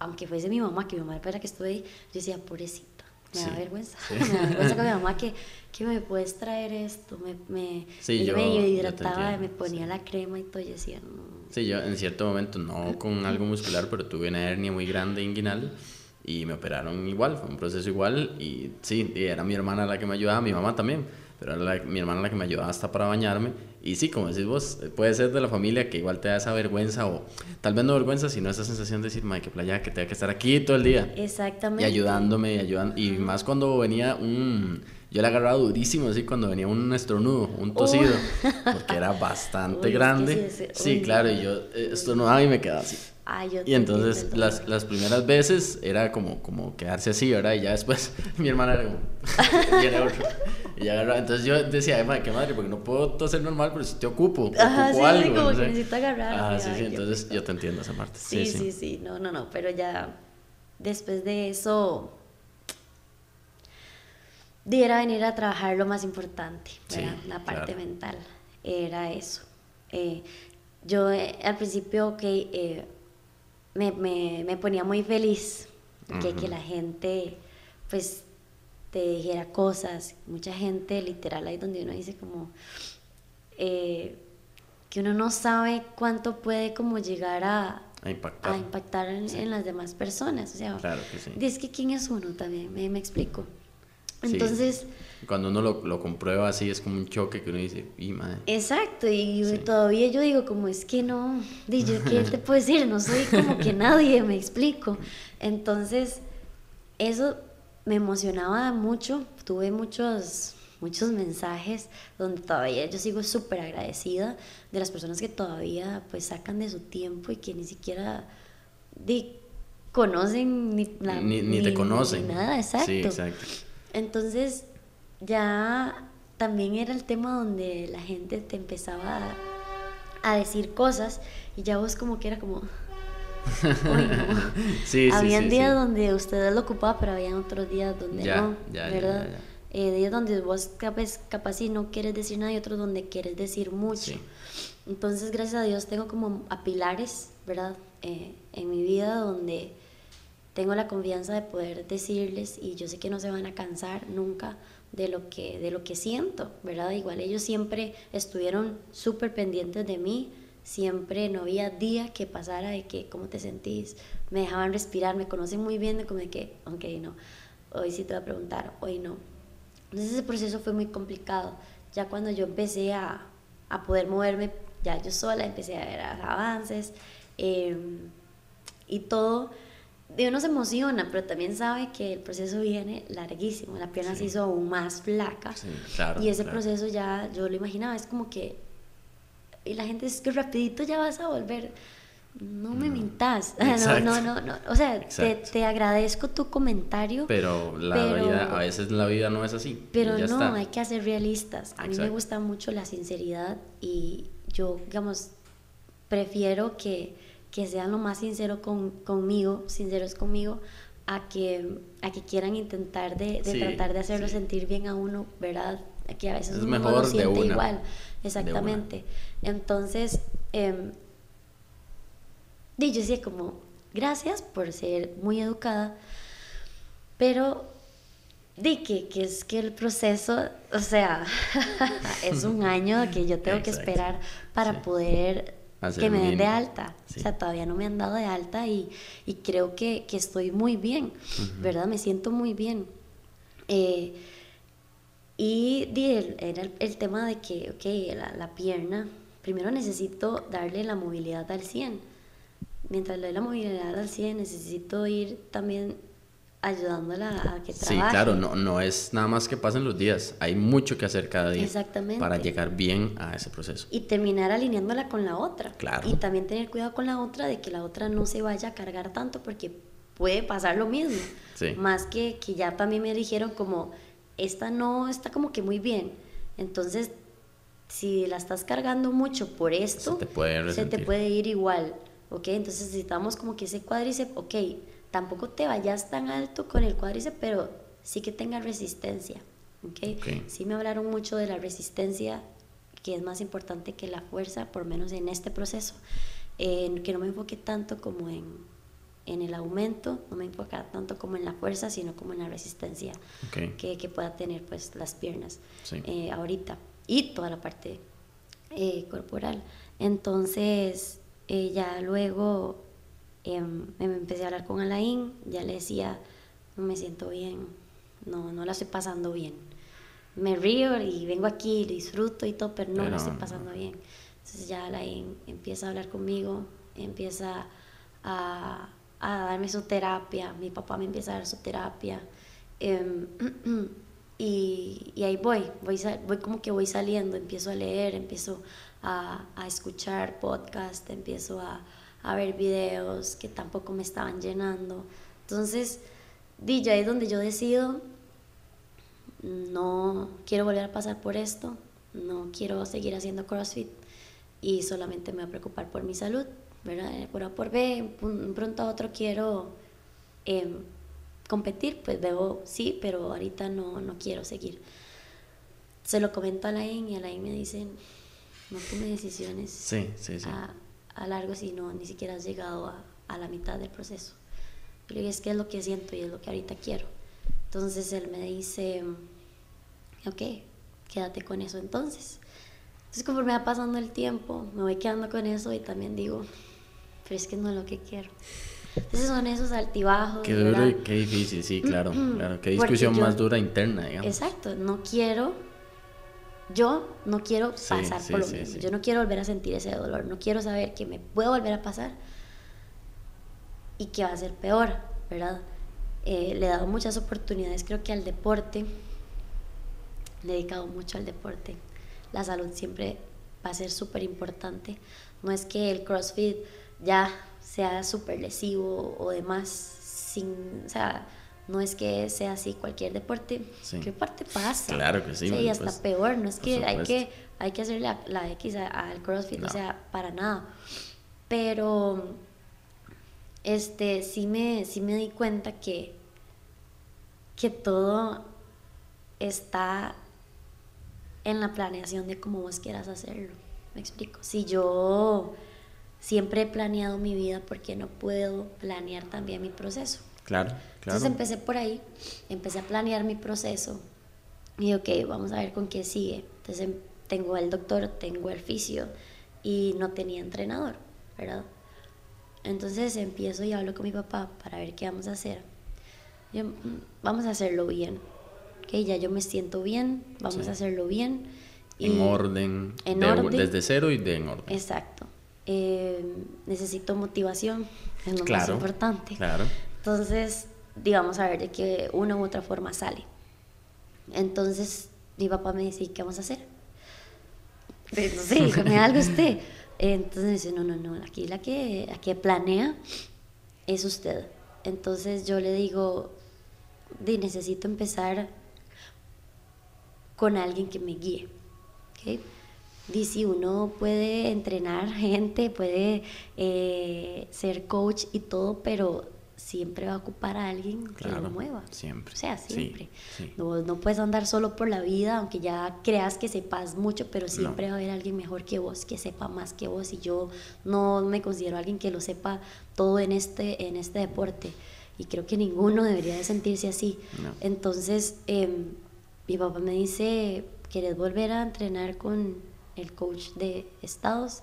aunque fuese mi mamá, que mi mamá para que estuve ahí, yo decía, pobrecita me da vergüenza. (laughs) me da vergüenza con mi mamá que, que me puedes traer esto. Me, me, yo, me hidrataba, me ponía la crema y todo. Y decía, no. Sí, yo en cierto momento, no con algo muscular, pero tuve una hernia muy grande inguinal y me operaron igual. Fue un proceso igual. Y sí, era mi hermana la que me ayudaba, mi mamá también. Pero era mi hermana la que me ayudaba hasta para bañarme y sí, como decís vos, puede ser de la familia que igual te da esa vergüenza o tal vez no vergüenza, sino esa sensación de decir, madre, que playa, que tenga que estar aquí todo el día. Exactamente. Y ayudándome, y ayudando. Y más cuando venía un... Yo le agarraba durísimo, así, cuando venía un estornudo, un tosido, (laughs) porque era bastante grande. sí, claro, y yo eh, estornudaba y me quedaba así y entonces las, las, primeras veces era como, como quedarse así, ¿verdad? Y ya después (laughs) mi hermana era como, (laughs) viene otro. Y ya entonces yo decía, ay, qué madre, porque no puedo toser normal, pero si te ocupo, Ajá, ocupo algo. como que necesito agarrar. Ah, sí, sí, entonces yo te entiendo esa parte. Sí sí, sí, sí, no, no, no, pero ya después de eso, diera venir a trabajar lo más importante, ¿verdad? La parte mental, era eso. Eh, yo eh, al principio, ok, eh, me, me, me ponía muy feliz que, que la gente pues te dijera cosas. Mucha gente, literal, ahí donde uno dice como eh, que uno no sabe cuánto puede como llegar a, a impactar, a impactar en, las demás personas. O sea, claro que sí. es que quién es uno también, me, me explico. Entonces... Cuando uno lo, lo, comprueba así es como un choque que uno dice, y madre. Exacto, y todavía yo digo como es que no, yo qué te (laughs) puedo decir, no soy como que nadie, me explico. Entonces, eso me emocionaba mucho, tuve muchos muchos mensajes donde todavía yo sigo súper agradecida de las personas que todavía pues sacan de su tiempo y que ni siquiera conocen ni, ni, te conocen. nada, exacto. Sí, exacto. Entonces ya también era el tema donde la gente te empezaba a, decir cosas y ya vos como que era como... (laughs) sí, Habían días donde ustedes lo ocupaban, pero habían otros días donde no, ¿verdad? Eh, días donde vos capaz, capaz y no quieres decir nada y otros donde quieres decir mucho. Entonces, gracias a Dios, tengo como a pilares, ¿verdad? Eh, en mi vida donde tengo la confianza de poder decirles y yo sé que no se van a cansar nunca de lo que, de lo que siento, ¿verdad? Igual ellos siempre estuvieron súper pendientes de mí, siempre no había día que pasara de que, ¿cómo te sentís? Me dejaban respirar, me conocen muy bien de como de que, ok, no, hoy sí te voy a preguntar, hoy no. Entonces ese proceso fue muy complicado. Ya cuando yo empecé a, a poder moverme, ya yo sola empecé a ver avances eh, y todo uno se emociona, pero también sabe que el proceso viene larguísimo, la pierna se hizo aún más flaca. y ese proceso ya, yo lo imaginaba, es como que, y la gente es que rapidito ya vas a volver. No me mintas. (laughs) No, no, no, no, O sea, te, te, agradezco tu comentario. Pero la vida, a veces la vida no es así. Pero no, hay que ser realistas. A mí me gusta mucho la sinceridad y yo, digamos, prefiero que que sean lo más sincero con, conmigo, sinceros conmigo, a que, a que quieran intentar de, tratar de hacerlo sentir bien a uno, ¿verdad? Que a veces es uno mejor lo siente igual. Exactamente. Entonces, eh, yo decía como, gracias por ser muy educada, pero di que, que es que el proceso, o sea, (laughs) es un año que yo tengo que esperar para poder que me den de alta. O sea, todavía no me han dado de alta y, y creo que, que, estoy muy bien, ¿verdad? Me siento muy bien. Eh, Y di, el, era el, tema de que, ok, la, la, pierna, primero necesito darle la movilidad al 100. Mientras le doy la movilidad al 100, necesito ir también ayudándola a que trabaje. Sí, claro, no, no es nada más que pasen los días, hay mucho que hacer cada día Exactamente. para llegar bien a ese proceso. Y terminar alineándola con la otra. Claro. Y también tener cuidado con la otra de que la otra no se vaya a cargar tanto porque puede pasar lo mismo. Sí. Más que, que ya también me dijeron como, esta no está como que muy bien. Entonces, si la estás cargando mucho por esto, se te puede, se te puede ir igual. ¿Ok? Entonces necesitamos como que ese cuádriceps, ok, tampoco te vayas tan alto con el cuádriceps, pero sí que tenga resistencia. ¿okay? ok. Sí me hablaron mucho de la resistencia, que es más importante que la fuerza, por menos en este proceso. Eh, que no me enfoque tanto como en, en el aumento, no me enfoque tanto como en la fuerza, sino como en la resistencia Okay. que, que pueda tener pues las piernas Sí. eh, ahorita y toda la parte eh, corporal. Entonces, eh, ya luego em, me empecé a hablar con Alain, ya le decía, no me siento bien, no, no la estoy pasando bien. Me río y vengo aquí, disfruto y todo, pero no Pero la estoy no. pasando bien. Entonces ya Alain empieza a hablar conmigo, empieza a, a darme su terapia, mi papá me empieza a dar su terapia. em, (clears throat) y, y ahí voy, voy, voy como que voy saliendo, empiezo a leer, empiezo a, a escuchar podcast, empiezo a, a ver videos que tampoco me estaban llenando. Entonces, di, es donde yo decido, no quiero volver a pasar por esto, no quiero seguir haciendo CrossFit y solamente me voy a preocupar por mi salud, ¿verdad? Por A por B, un pronto a otro quiero em, competir, pues veo sí, pero ahorita no, no quiero seguir. Se lo comento a Alain y Alain me dice, no tome decisiones Sí, sí, sí. a, a largo si no ni siquiera has llegado a, a la mitad del proceso. Digo, es que es lo que siento y es lo que ahorita quiero. Entonces él me dice, ok, quédate con eso entonces. Entonces conforme va pasando el tiempo, me voy quedando con eso y también digo, pero es que no es lo que quiero. Entonces son esos altibajos. Qué duro y qué difícil, sí, claro, claro. Qué discusión yo- más dura interna, digamos. Exacto, no quiero, yo no quiero pasar sí, por lo sí, mismo, yo no quiero volver a sentir ese dolor, no quiero saber que me puede volver a pasar y que va a ser peor, ¿verdad? Eh, le he dado muchas oportunidades, creo que al deporte, le he dedicado mucho al deporte, la salud siempre va a ser súper importante, no es que el CrossFit ya sea súper lesivo o demás, sin, o sea, no es que sea así cualquier deporte, Sí. ¿qué parte pasa? Claro que sí, Sí, y hasta supuesto. peor, no es que hay que hay que hacerle la, la X al CrossFit, No. o sea, para nada. Pero este sí me sí me di cuenta que que todo está en la planeación de cómo vos quieras hacerlo. Me explico. Si yo siempre he planeado mi vida, ¿por qué no puedo planear también mi proceso? Claro, claro. Entonces empecé por ahí, empecé a planear mi proceso y ok, vamos a ver con qué sigue. Entonces em- tengo el doctor, tengo el fisio y no tenía entrenador, ¿verdad? Entonces empiezo y hablo con mi papá para ver qué vamos a hacer. Yo, "Mm, vamos a hacerlo bien, ok, ya yo me siento bien, vamos Sí. a hacerlo bien. en orden, en de- orden. desde cero y de en orden. Exacto. Eh, necesito motivación, es lo más Claro, importante. claro. Entonces, digamos, a ver de qué una u otra forma sale. Entonces, mi papá me dice, "¿Y ¿qué vamos a hacer? Pues, no sé, (laughs) dígame algo usted. Entonces me dice, no, no, no, aquí la que, la que planea es usted. Entonces yo le digo, "Di, necesito empezar con alguien que me guíe. ¿ok? Si uno puede entrenar (laughs) gente, puede eh, ser coach y todo, pero siempre va a ocupar a alguien que lo mueva. siempre. O sea, siempre. sí. No, no puedes andar solo por la vida, aunque ya creas que sepas mucho, pero siempre va a haber alguien mejor que vos, que sepa más que vos. Y yo no me considero alguien que lo sepa todo en este, en este deporte. Y creo que ninguno debería de sentirse así. No. Entonces, em, mi papá me dice, ¿quieres volver a entrenar con el coach de estados?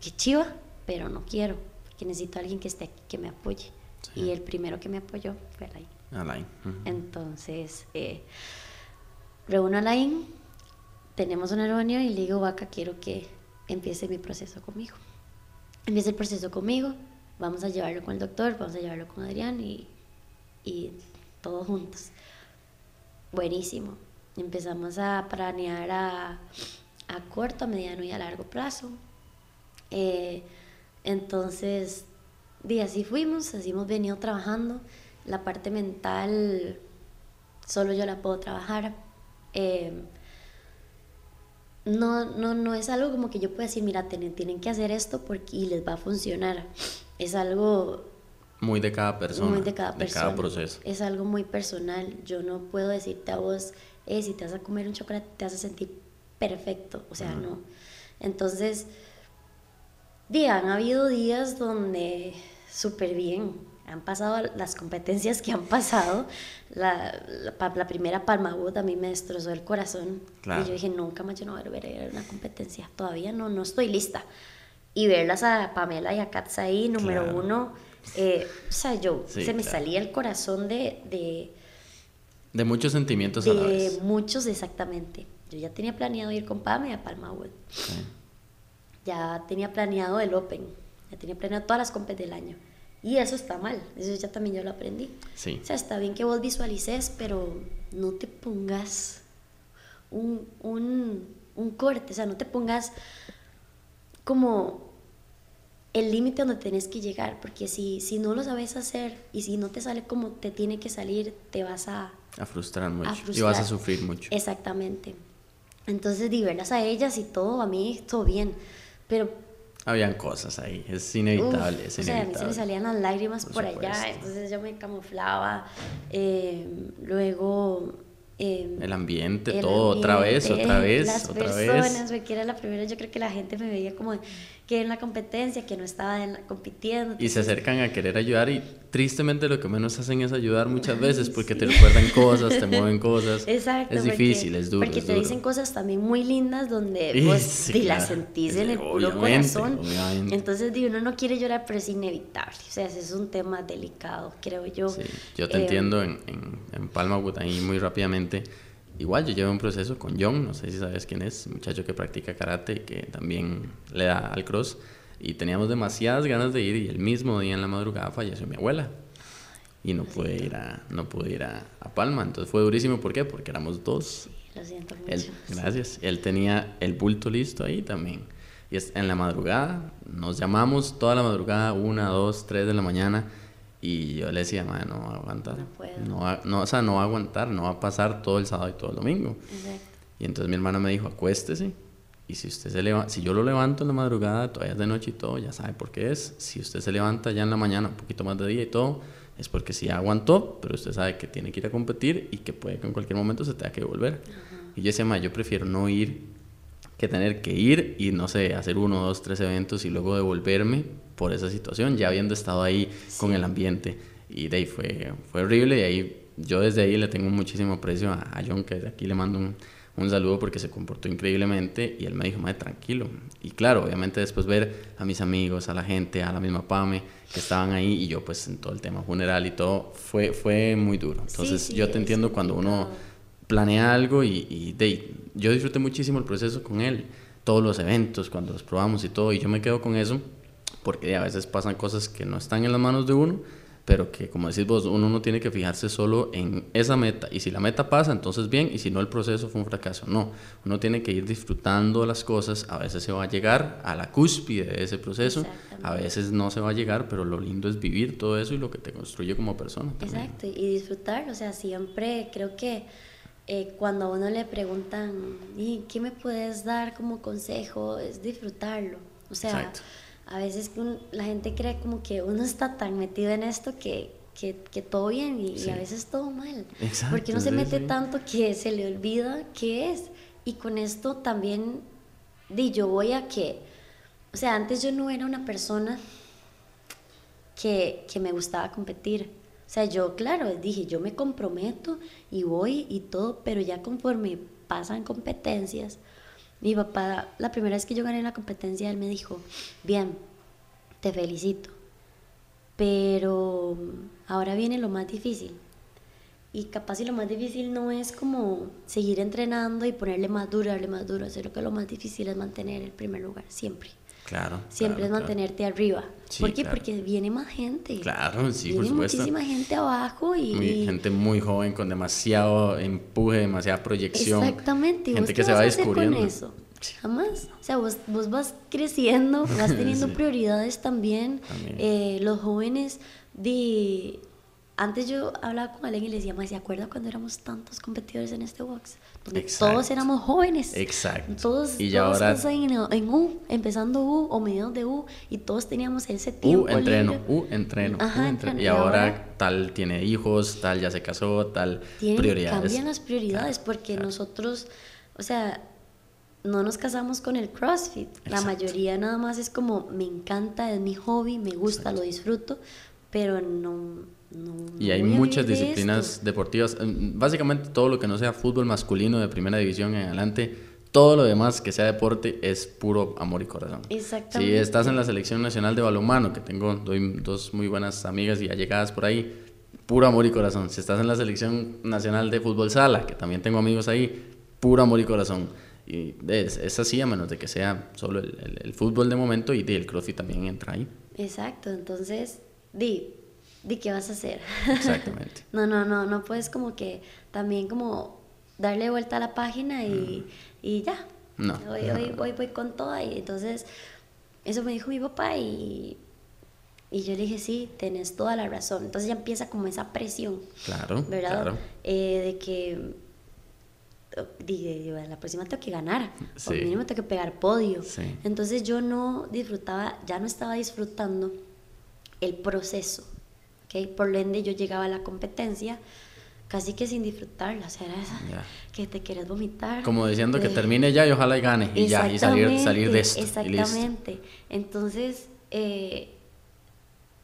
Qué chiva, pero no quiero, porque necesito a alguien que esté aquí, que me apoye. Sí. Y el primero que me apoyó fue. Alain. Entonces, eh, reúno a Alain, tenemos una reunión y le digo, vaca, quiero que empiece mi proceso conmigo. Empieza el proceso conmigo, vamos a llevarlo con el doctor, vamos a llevarlo con Adrián y, y todos juntos. Buenísimo. Empezamos a planear a, a corto, a mediano y a largo plazo. Eh, entonces, y así fuimos, así hemos venido trabajando. La parte mental solo yo la puedo trabajar. Eh, no, no, no es algo como que yo pueda decir, mira, tienen, tienen que hacer esto porque, y les va a funcionar. Es algo... Muy de cada persona. Muy de cada persona. De cada proceso. Es algo muy personal. Yo no puedo decirte a vos, eh, si te vas a comer un chocolate, te vas a sentir perfecto. O sea, no. Entonces, día, han habido días donde súper bien, han pasado las competencias que han pasado. La, la, primera Palma a mí me destrozó el corazón. Y yo dije, nunca más yo no voy a volver a ir a una competencia. Todavía no, no estoy lista. Y verlas a Pamela y a Katz ahí, número uno, eh, o sea, yo, se me salía el corazón de... De, de muchos sentimientos de a la vez. muchos, exactamente. Yo ya tenía planeado ir con Pamela a Palma Ya tenía planeado el Open. Ya tenía planeado todas las compes del año. Y eso está mal, eso ya también yo lo aprendí. Sí. O sea, está bien que vos visualices, pero no te pongas un, un, un corte, o sea, no te pongas como el límite donde tenés que llegar, porque si, si no lo sabes hacer y si no te sale como te tiene que salir, te vas a... A frustrar mucho. Y vas a sufrir mucho. Exactamente. Entonces, diverlas a ellas y todo, a mí, todo bien. Pero habían cosas ahí, es inevitable. es inevitable. O sea, a mí se me salían las lágrimas por, allá, entonces yo me camuflaba. Eh, luego Em, el ambiente, todo, otra vez, otra vez, las otra personas, vez. que era la primera, yo creo que la gente me veía como que en la competencia, que no estaba en la, compitiendo. Y se acercan a querer ayudar y tristemente lo que menos hacen es ayudar muchas veces porque te recuerdan cosas, te (laughs) mueven cosas. Exacto. Es difícil, es duro. Porque te dicen cosas también muy lindas donde pues, y las sentís en el puro corazón. Entonces, digo, uno no quiere llorar, pero es inevitable. O sea, ese es un tema delicado, creo yo. Sí, yo te entiendo en, en, en Palma, ahí muy rápidamente Igual yo llevo un proceso con John, no sé si sabes quién es, muchacho que practica karate y que también le da al cross. Y teníamos demasiadas ganas de ir y el mismo día en la madrugada falleció mi abuela. Y no pude ir a, no pude ir a, Palma. Entonces fue durísimo. ¿Por qué? Porque éramos dos. lo siento mucho. gracias. Él tenía el bulto listo ahí también. Y en la madrugada, nos llamamos toda la madrugada, una, dos, tres de la mañana y yo le decía, madre, no va a aguantar. No puedo. No va, no, o sea, no va a aguantar, no va a pasar todo el sábado y todo el domingo. Exacto. Y entonces mi hermana me dijo, acuéstese. Y si usted se levanta, si yo lo levanto en la madrugada, todavía es de noche y todo, ya sabe por qué es. Si usted se levanta ya en la mañana, un poquito más de día y todo, es porque sí aguantó, pero usted sabe que tiene que ir a competir y que puede que en cualquier momento se tenga que volver. Y yo decía, madre, yo prefiero no ir que tener que ir y no sé, hacer uno, dos, tres eventos y luego devolverme por esa situación, ya habiendo estado ahí con el ambiente. Y de ahí fue, fue horrible y ahí yo desde ahí le tengo muchísimo aprecio a, John, que desde aquí le mando un, un, saludo porque se comportó increíblemente y él me dijo, madre, tranquilo. Y claro, obviamente después ver a mis amigos, a la gente, a la misma Pame, que estaban ahí y yo pues en todo el tema funeral y todo, fue, fue muy duro. Entonces yo te entiendo cuando uno planea algo y, y de, yo disfruté muchísimo el proceso con él, todos los eventos, cuando los probamos y todo, y yo me quedo con eso, porque a veces pasan cosas que no están en las manos de uno, pero que como decís vos, uno no tiene que fijarse solo en esa meta, y si la meta pasa, entonces bien, y si no, el proceso fue un fracaso, no, uno tiene que ir disfrutando las cosas, a veces se va a llegar a la cúspide de ese proceso, a veces no se va a llegar, pero lo lindo es vivir todo eso y lo que te construye como persona. Exacto, y disfrutar, o sea, siempre creo que eh, cuando a uno le preguntan, ¿y qué me puedes dar como consejo? Es disfrutarlo. O sea, a veces la gente cree como que uno está tan metido en esto que, que, que todo bien y, a veces todo mal. Exacto, porque uno se mete tanto que se le olvida qué es. Y con esto también, di, yo voy a que, o sea, antes yo no era una persona que, que me gustaba competir sea, yo, claro, dije, yo me comprometo y voy y todo, pero ya conforme pasan competencias, mi papá, la primera vez que yo gané la competencia, él me dijo, bien, te felicito, pero ahora viene lo más difícil. Y capaz si lo más difícil no es como seguir entrenando y ponerle más duro, darle más duro, sino que lo más difícil es mantener el primer lugar, siempre. Claro. Siempre es mantenerte arriba. ¿Por qué? Porque viene más gente. Claro, sí, viene por supuesto. muchísima gente abajo y, gente muy joven con demasiado empuje, demasiada proyección. Exactamente. Gente que se va descubriendo. Con eso? Jamás. O sea, vos, vos vas creciendo, (laughs) vas teniendo prioridades también. Eh, los jóvenes de antes yo hablaba con alguien y le decía, ¿se acuerda cuando éramos tantos competidores en este box? Donde todos éramos jóvenes. Exacto. Todos, y todos ahora... en, en, U, empezando U o mediados de U, y todos teníamos ese tiempo. U, entreno, U, entreno, U, entreno. Y, ahora, tal tiene hijos, tal ya se casó, tal prioridades. Cambian las prioridades porque nosotros, o sea, no nos casamos con el CrossFit. La mayoría nada más es como, me encanta, es mi hobby, me gusta, lo disfruto, pero no y hay muchas disciplinas deportivas. Básicamente todo lo que no sea fútbol masculino de primera división en adelante, todo lo demás que sea deporte es puro amor y corazón. Exactamente. Si estás en la selección nacional de balonmano, que tengo dos muy buenas amigas y allegadas por ahí, puro amor y corazón. Si estás en la selección nacional de fútbol sala, que también tengo amigos ahí, puro amor y corazón. Y es, así, a menos de que sea solo el, fútbol de momento y el crossfit también entra ahí. Exacto, entonces, di, ¿de qué vas a hacer? Exactamente. (laughs) no, no, no, no puedes como que también como darle vuelta a la página y, mm. y ya. No. Hoy, hoy, voy, voy con toda y entonces eso me dijo mi papá y, y yo le dije, sí, tenés toda la razón. Entonces ya empieza como esa presión. Claro. ¿Verdad? Claro. Eh, de que dije, la próxima tengo que ganar, sí. o mínimo tengo que pegar podio. Sí. Entonces yo no disfrutaba, ya no estaba disfrutando el proceso. Por lo ende yo llegaba a la competencia casi que sin disfrutarla, o sea, era esa que te quieres vomitar. Como diciendo que eh, termine ya y ojalá y gane y ya, y salir, salir de esto. Exactamente. Entonces, eh,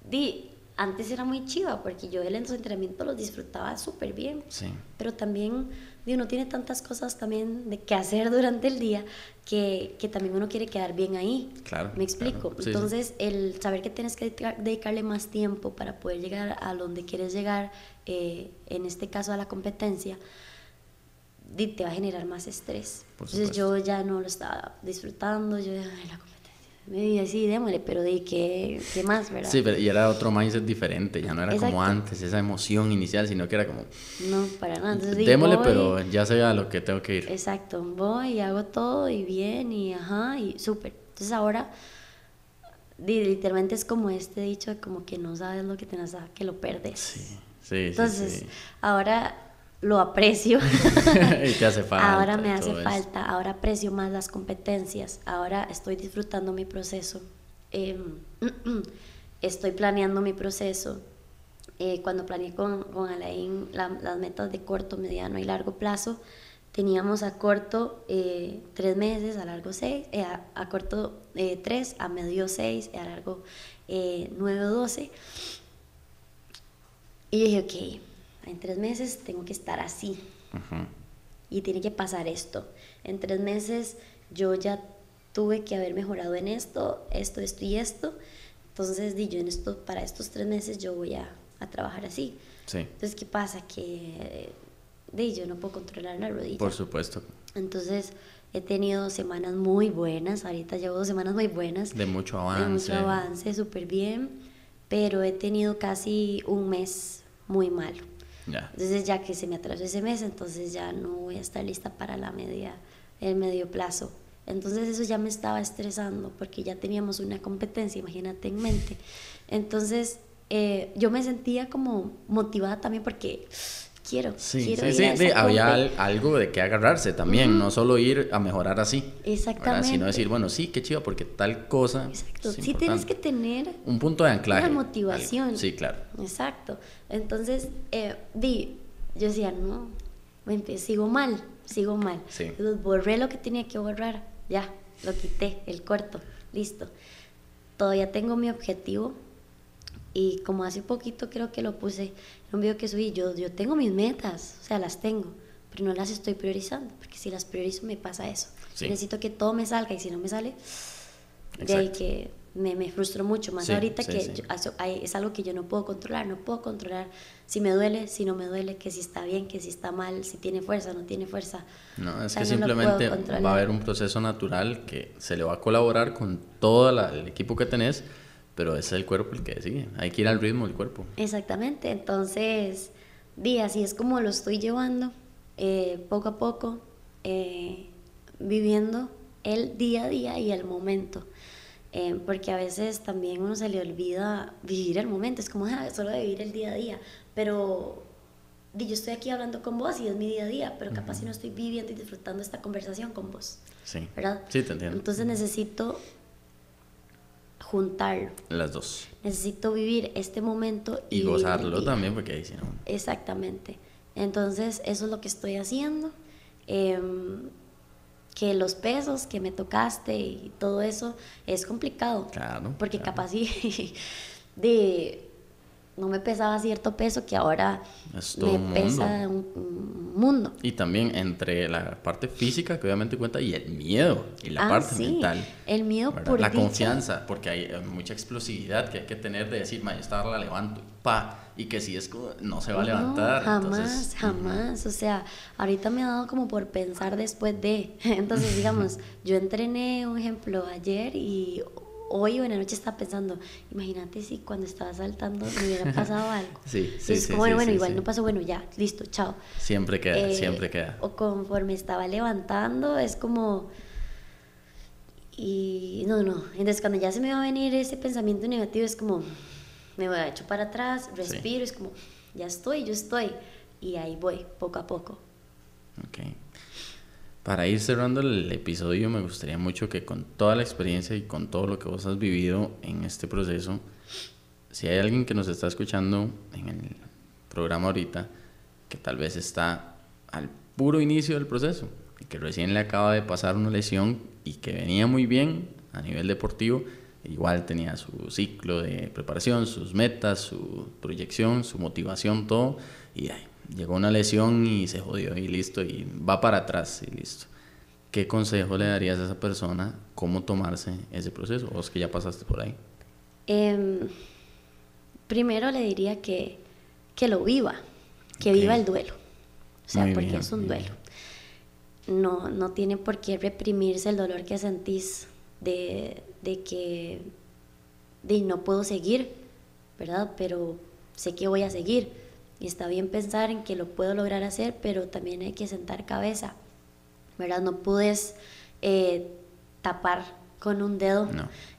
di, antes era muy chiva porque yo el entrenamiento lo disfrutaba súper bien, sí. pero también uno tiene tantas cosas también de que hacer (laughs) durante el día que, que también uno quiere quedar bien ahí. Claro. ¿Me explico? Entonces, el saber que tienes que dedicarle más tiempo para poder llegar a donde quieres llegar, eh, en este caso a la competencia, te va a generar más estrés. Entonces, yo ya no lo estaba disfrutando, yo, la me dije, sí, démosle, pero de qué, qué más, ¿verdad? Sí, pero y era otro mindset diferente, ya no era como antes, esa emoción inicial, sino que era como... No, para nada. Entonces, démosle, pero ya sé a lo que tengo que ir. Exacto, voy y hago todo y bien y ajá, y súper. Entonces ahora, literalmente es como este dicho, como que no sabes lo que tienes, que lo perdes. Sí, sí, Entonces, ahora lo aprecio. (laughs) y te hace falta. Ahora me hace falta, ahora aprecio más las competencias, ahora estoy disfrutando mi proceso, em, (clears throat) estoy planeando mi proceso. Eh, cuando planeé con, con Alain las metas de corto, mediano y largo plazo, teníamos a corto eh, tres meses, a largo seis, eh, a, corto tres, a medio seis, a largo nueve o doce. Y dije, ok, en tres meses tengo que estar así. Y tiene que pasar esto. En tres meses yo ya tuve que haber mejorado en esto, esto, esto y esto. Entonces, di yo en esto, para estos tres meses yo voy a, a trabajar así. Sí. Entonces, ¿qué pasa? Que di, yo no puedo controlar la rodilla. Por supuesto. Entonces, he tenido semanas muy buenas. Ahorita llevo dos semanas muy buenas. De mucho avance. De mucho avance, súper bien. Pero he tenido casi un mes muy malo. Entonces ya que se me atrasó ese mes, entonces ya no voy a estar lista para la media, el medio plazo. Entonces eso ya me estaba estresando porque ya teníamos una competencia, imagínate en mente. Entonces eh, yo me sentía como motivada también porque quiero. Sí, sí, sí, había algo de que agarrarse también, no solo ir a mejorar así. Exactamente. Sino decir, bueno, sí, qué chido, porque tal cosa. Exacto. sí, tienes que tener un punto de anclaje. Una motivación. Sí, claro. Exacto. Entonces, eh, di, yo decía, no, sigo mal, sigo mal. Sí. Entonces borré lo que tenía que borrar, ya, lo quité, el corto, listo. Todavía tengo mi objetivo, y como hace poquito creo que lo puse en un video que subí, yo, yo tengo mis metas, o sea, las tengo, pero no las estoy priorizando, porque si las priorizo me pasa eso. Necesito que todo me salga y si no me sale, de ahí que me, me frustro mucho, más ahorita que es algo que yo no puedo controlar, no puedo controlar si me duele, si no me duele, que si está bien, que si está mal, si tiene fuerza, no tiene fuerza. No, es que simplemente va a haber un proceso natural que se le va a colaborar con todo el equipo que tenés, pero es el cuerpo el que decide, hay que ir al ritmo del cuerpo. Exactamente, entonces, di, así es como lo estoy llevando, eh, poco a poco, eh, viviendo el día a día y el momento. Eh, porque a veces también uno se le olvida vivir el momento, es como ah, solo vivir el día a día, pero yo estoy aquí hablando con vos y es mi día a día, pero capaz si no estoy viviendo y disfrutando esta conversación con vos. Sí. ¿Verdad? Sí, te entiendo. Entonces necesito juntarlo. Las dos. Necesito vivir este momento y, gozarlo también, porque ahí sí no. Exactamente. Entonces, eso es lo que estoy haciendo. Em, que los pesos que me tocaste y todo eso es complicado. Claro. Porque capaz (laughs) de no me pesaba cierto peso que ahora me pesa un, mundo. Y también entre la parte física que obviamente cuenta y el miedo y la ah, parte sí. mental. El miedo por La confianza, porque hay eh, mucha explosividad que hay que tener de decir, esta la levanto, pa, y que si es no se va a levantar. jamás, jamás. O sea, ahorita me ha dado como por pensar después de. (laughs) Entonces, digamos, (laughs) yo entrené, un ejemplo, ayer y hoy o en la noche estaba pensando, imagínate si cuando estaba saltando me hubiera (laughs) pasado algo. sí, sí, es como, bueno, igual no pasó, bueno, ya, listo, chao. Siempre queda, eh, siempre queda. O conforme estaba levantando, es como... Y no, no, entonces cuando ya se me va a venir ese pensamiento negativo, es como, me voy a echar para atrás, respiro, es como, ya estoy, yo estoy. Y ahí voy, poco a poco. Ok. Para ir cerrando el episodio, me gustaría mucho que con toda la experiencia y con todo lo que vos has vivido en este proceso, si hay alguien que nos está escuchando en el programa ahorita, que tal vez está al puro inicio del proceso, y que recién le acaba de pasar una lesión y que venía muy bien a nivel deportivo, igual tenía su ciclo de preparación, sus metas, su proyección, su motivación, todo, y ahí llegó una lesión y se jodió y listo, y va para atrás y listo. ¿Qué consejo le darías a esa persona cómo tomarse ese proceso? ¿O es que ya pasaste por ahí? Em, primero le diría que, que lo viva, que viva el duelo. O sea, porque es un duelo. No, no tiene por qué reprimirse el dolor que sentís de, de que de no puedo seguir, ¿verdad? Pero sé que voy a seguir y está bien pensar en que lo puedo lograr hacer, pero también hay que sentar cabeza, ¿verdad? No puedes eh, tapar con un dedo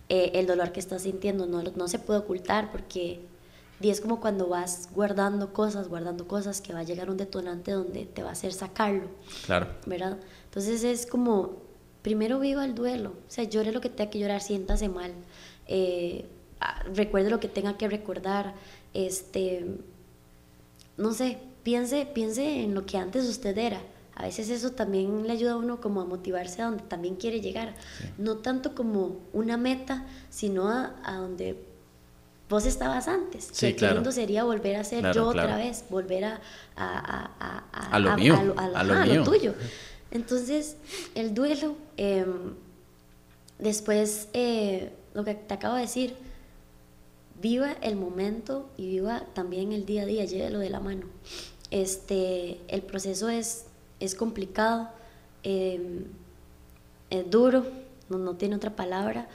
eh, el dolor que estás sintiendo, no, no se puede ocultar porque y es como cuando vas guardando cosas, guardando cosas, que va a llegar un detonante donde te va a hacer sacarlo. Claro. ¿Verdad? Entonces es como, primero viva el duelo, o sea, llore lo que tenga que llorar, siéntase mal, eh, ah, recuerde lo que tenga que recordar, este no sé, piense, piense en lo que antes usted era. A veces eso también le ayuda a uno como a motivarse a donde también quiere llegar. No tanto como una meta, sino a, donde vos estabas antes. Sí, Qué lindo sería volver a ser yo otra vez, volver a... A, a lo mío, a, lo, tuyo. Entonces, el duelo, em, después, eh, lo que te acabo de decir, viva el momento y viva también el día a día, llévelo de la mano. Este, el proceso es, es complicado, em, es duro, no, no, tiene otra palabra,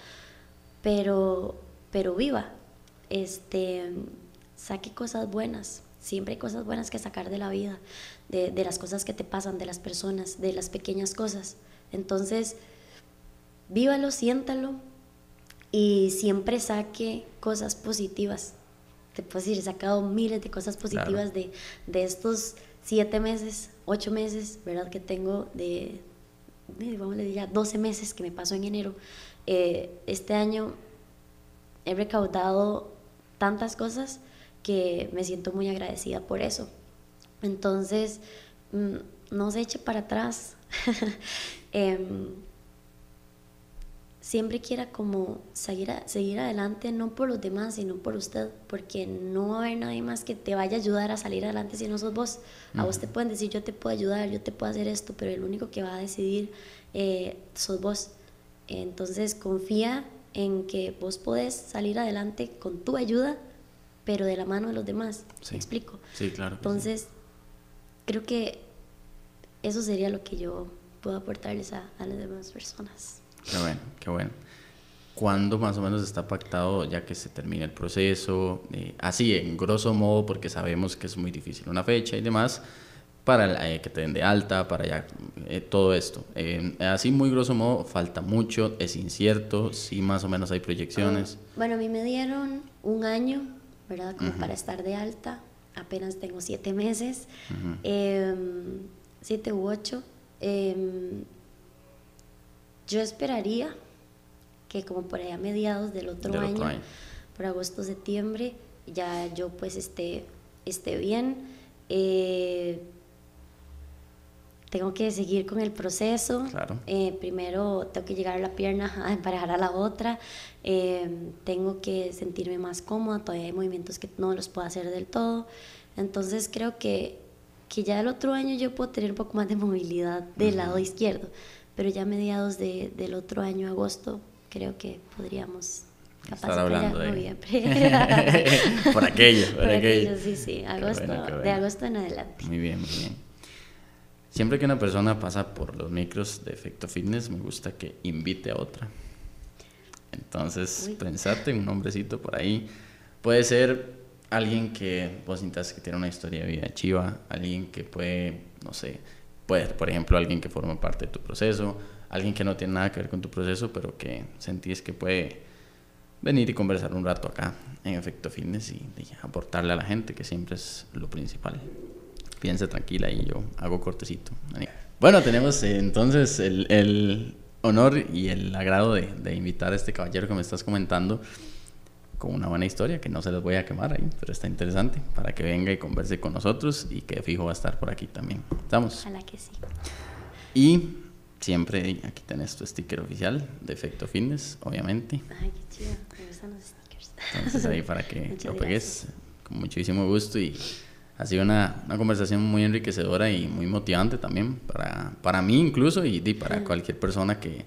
pero, pero viva. Este, saque cosas buenas, siempre hay cosas buenas que sacar de la vida, de, de las cosas que te pasan, de las personas, de las pequeñas cosas. Entonces, vívalo, siéntalo, y siempre saque cosas positivas. Te puedo decir, he sacado miles de cosas positivas de, de, estos siete meses, ocho meses, ¿verdad? Que tengo de, vamos a decir ya, 12 meses que me pasó en enero. Eh, este año he recaudado tantas cosas que me siento muy agradecida por eso. Entonces, mm, no se eche para atrás. (laughs) eh, siempre quiera como seguir, seguir adelante, no por los demás, sino por usted, porque no va a haber nadie más que te vaya a ayudar a salir adelante si no sos vos. A vos te pueden decir, yo te puedo ayudar, yo te puedo hacer esto, pero el único que va a decidir eh, sos vos. Entonces confía en que vos podés salir adelante con tu ayuda, pero de la mano de los demás. Sí. ¿Me explico? Sí, claro. sí. Entonces, creo que eso sería lo que yo puedo aportarles a, a las demás personas. Qué bueno, qué bueno. ¿Cuándo más o menos está pactado ya que se termine el proceso? Eh, así, en grosso modo, porque sabemos que es muy difícil una fecha y demás, para eh, que te den de alta, para ya eh, todo esto. Eh, así, muy grosso modo, falta mucho, es incierto, sí más o menos hay proyecciones. Ah, bueno, a mí me dieron un año, ¿verdad? Como para estar de alta. Apenas tengo siete meses, em, siete u ocho. Yo esperaría que como por allá a mediados del otro, Del año, otro año. por agosto, septiembre, ya yo pues esté, esté bien. Eh, tengo que seguir con el proceso. Claro. Eh, primero tengo que llegar a la pierna (laughs) a emparejar a la otra. Eh, tengo que sentirme más cómoda. Todavía hay movimientos que no los puedo hacer del todo. Entonces creo que, que ya el otro año yo puedo tener un poco más de movilidad del lado izquierdo. Pero ya a mediados de, del otro año, agosto, creo que podríamos capaz Estar hablando de- noviembre. (laughs) (laughs) por aquello, por, Por aquello. aquello, sí, sí. Agosto, bueno, De agosto en adelante. Muy bien, muy bien. Siempre que una persona pasa por los micros de Efecto Fitness, me gusta que invite a otra. Entonces, Uy. pensate en un nombrecito por ahí. Puede ser alguien que vos sintas que tiene una historia de vida chiva, alguien que puede, no sé, por ejemplo, alguien que forma parte de tu proceso, alguien que no tiene nada que ver con tu proceso, pero que sentís que puede venir y conversar un rato acá en Efecto Fitness y, y aportarle a la gente, que siempre es lo principal. Piense tranquila y yo hago cortecito. Bueno, tenemos eh, entonces el, el honor y el agrado de, de invitar a este caballero que me estás comentando con una buena historia que no se les voy a quemar ahí, pero está interesante para que venga y converse con nosotros y que fijo va a estar por aquí también. ¿Estamos? Ojalá que sí. Y siempre aquí tenés tu sticker oficial de Efecto Fitness, obviamente. Ay, qué chido. Me gustan los stickers. Entonces ahí para que (laughs) Muchas lo gracias. pegues con muchísimo gusto y ha sido una, una conversación muy enriquecedora y muy motivante también para, para mí incluso y, y para cualquier persona que,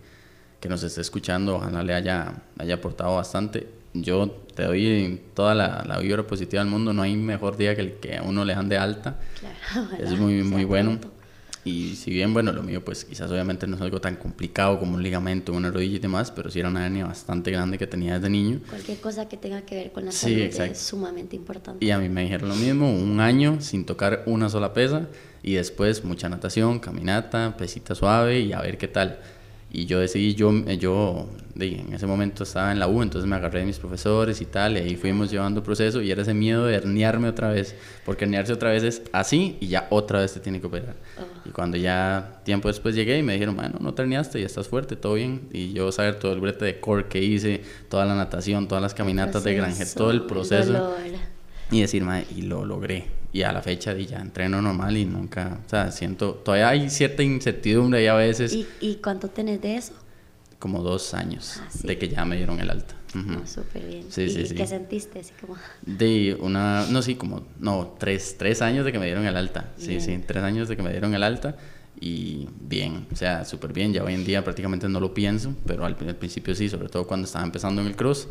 que nos esté escuchando, ojalá le haya, haya aportado bastante. Yo te doy toda la, la vibra positiva del mundo, no hay mejor día que el que a uno le dan de alta. Claro, ojalá (laughs) Es muy, muy bueno. pronto. Y si bien, bueno, lo mío pues quizás obviamente no es algo tan complicado como un ligamento, una rodilla y demás, pero sí era una hernia bastante grande que tenía desde niño. Cualquier cosa que tenga que ver con la salud es sumamente importante. Y a mí me dijeron lo mismo, un año sin tocar una sola pesa y después mucha natación, caminata, pesita suave y a ver qué tal. Y yo decidí, yo, yo en ese momento estaba en la U, entonces me agarré de mis profesores y tal, y ahí fuimos llevando proceso y era ese miedo de herniarme otra vez, porque herniarse otra vez es así y ya otra vez te tiene que operar. Oh. Y cuando ya tiempo después llegué y me dijeron, bueno, no te herniaste, ya estás fuerte, todo bien. Y yo saber todo el brete de core que hice, toda la natación, todas las caminatas de granje, todo el proceso y decir, "Mae, y lo logré. Y a la fecha di, ya entreno normal y nunca, o sea, siento, todavía hay cierta incertidumbre ahí a veces, ¿Y, ¿Y cuánto tenés de eso? como dos años Ah, sí. de que ya me dieron el alta. Ujú. No, súper bien. Sí, ¿Y sí, sí. qué sentiste? Así como... (laughs) De una, no, sí, como, no, tres, tres años de que me dieron el alta. Sí, sí, tres años de que me dieron el alta y bien, o sea, súper bien. Ya hoy en día prácticamente no lo pienso, pero al, al principio sí, sobre todo cuando estaba empezando en el cross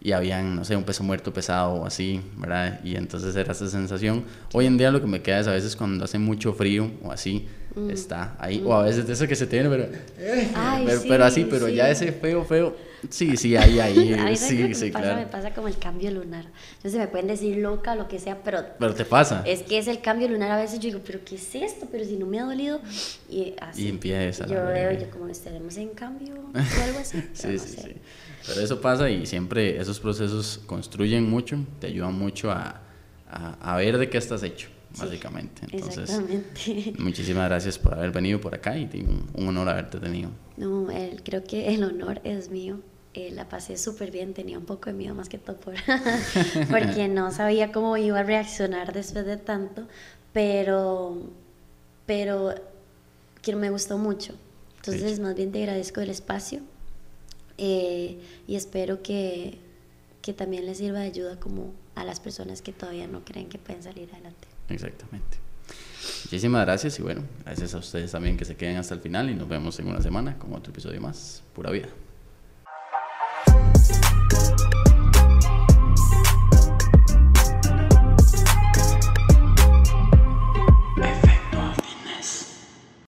y habían, no sé, un peso muerto pesado o así, ¿verdad? Y entonces era esa sensación. Hoy en día lo que me queda es a veces cuando hace mucho frío o así, está ahí. O a veces de eso que se tiene, pero, Mm. Ay, pero, sí, pero así, pero sí. ya ese feo, feo, sí, sí, ahí, ahí, (laughs) sí, sí, me pasa, claro. me pasa como el cambio lunar. Entonces me pueden decir loca, lo que sea, pero Pero te pasa. es que es el cambio lunar. A veces yo digo, pero ¿qué es esto? Pero si no me ha dolido. Y así. Y empieza la Yo veo, yo como estaremos en cambio o algo así. (laughs) Sí, no sí, sé. sí. Pero eso pasa y siempre esos procesos construyen mucho, te ayudan mucho a, a, a ver de qué estás hecho, básicamente. Entonces, Exactamente. muchísimas gracias por haber venido por acá y un, un honor haberte tenido. No, el- creo que el honor es mío. Eh, la pasé súper bien, tenía un poco de miedo más que todo por, (laughs) porque no sabía cómo iba a reaccionar después de tanto, pero, pero que me gustó mucho. Entonces, más bien te agradezco el espacio eh, y espero que, que también les sirva de ayuda como a las personas que todavía no creen que pueden salir adelante. Exactamente. Muchísimas gracias y bueno, gracias a ustedes también que se queden hasta el final y nos vemos en una semana con otro episodio más. Pura vida.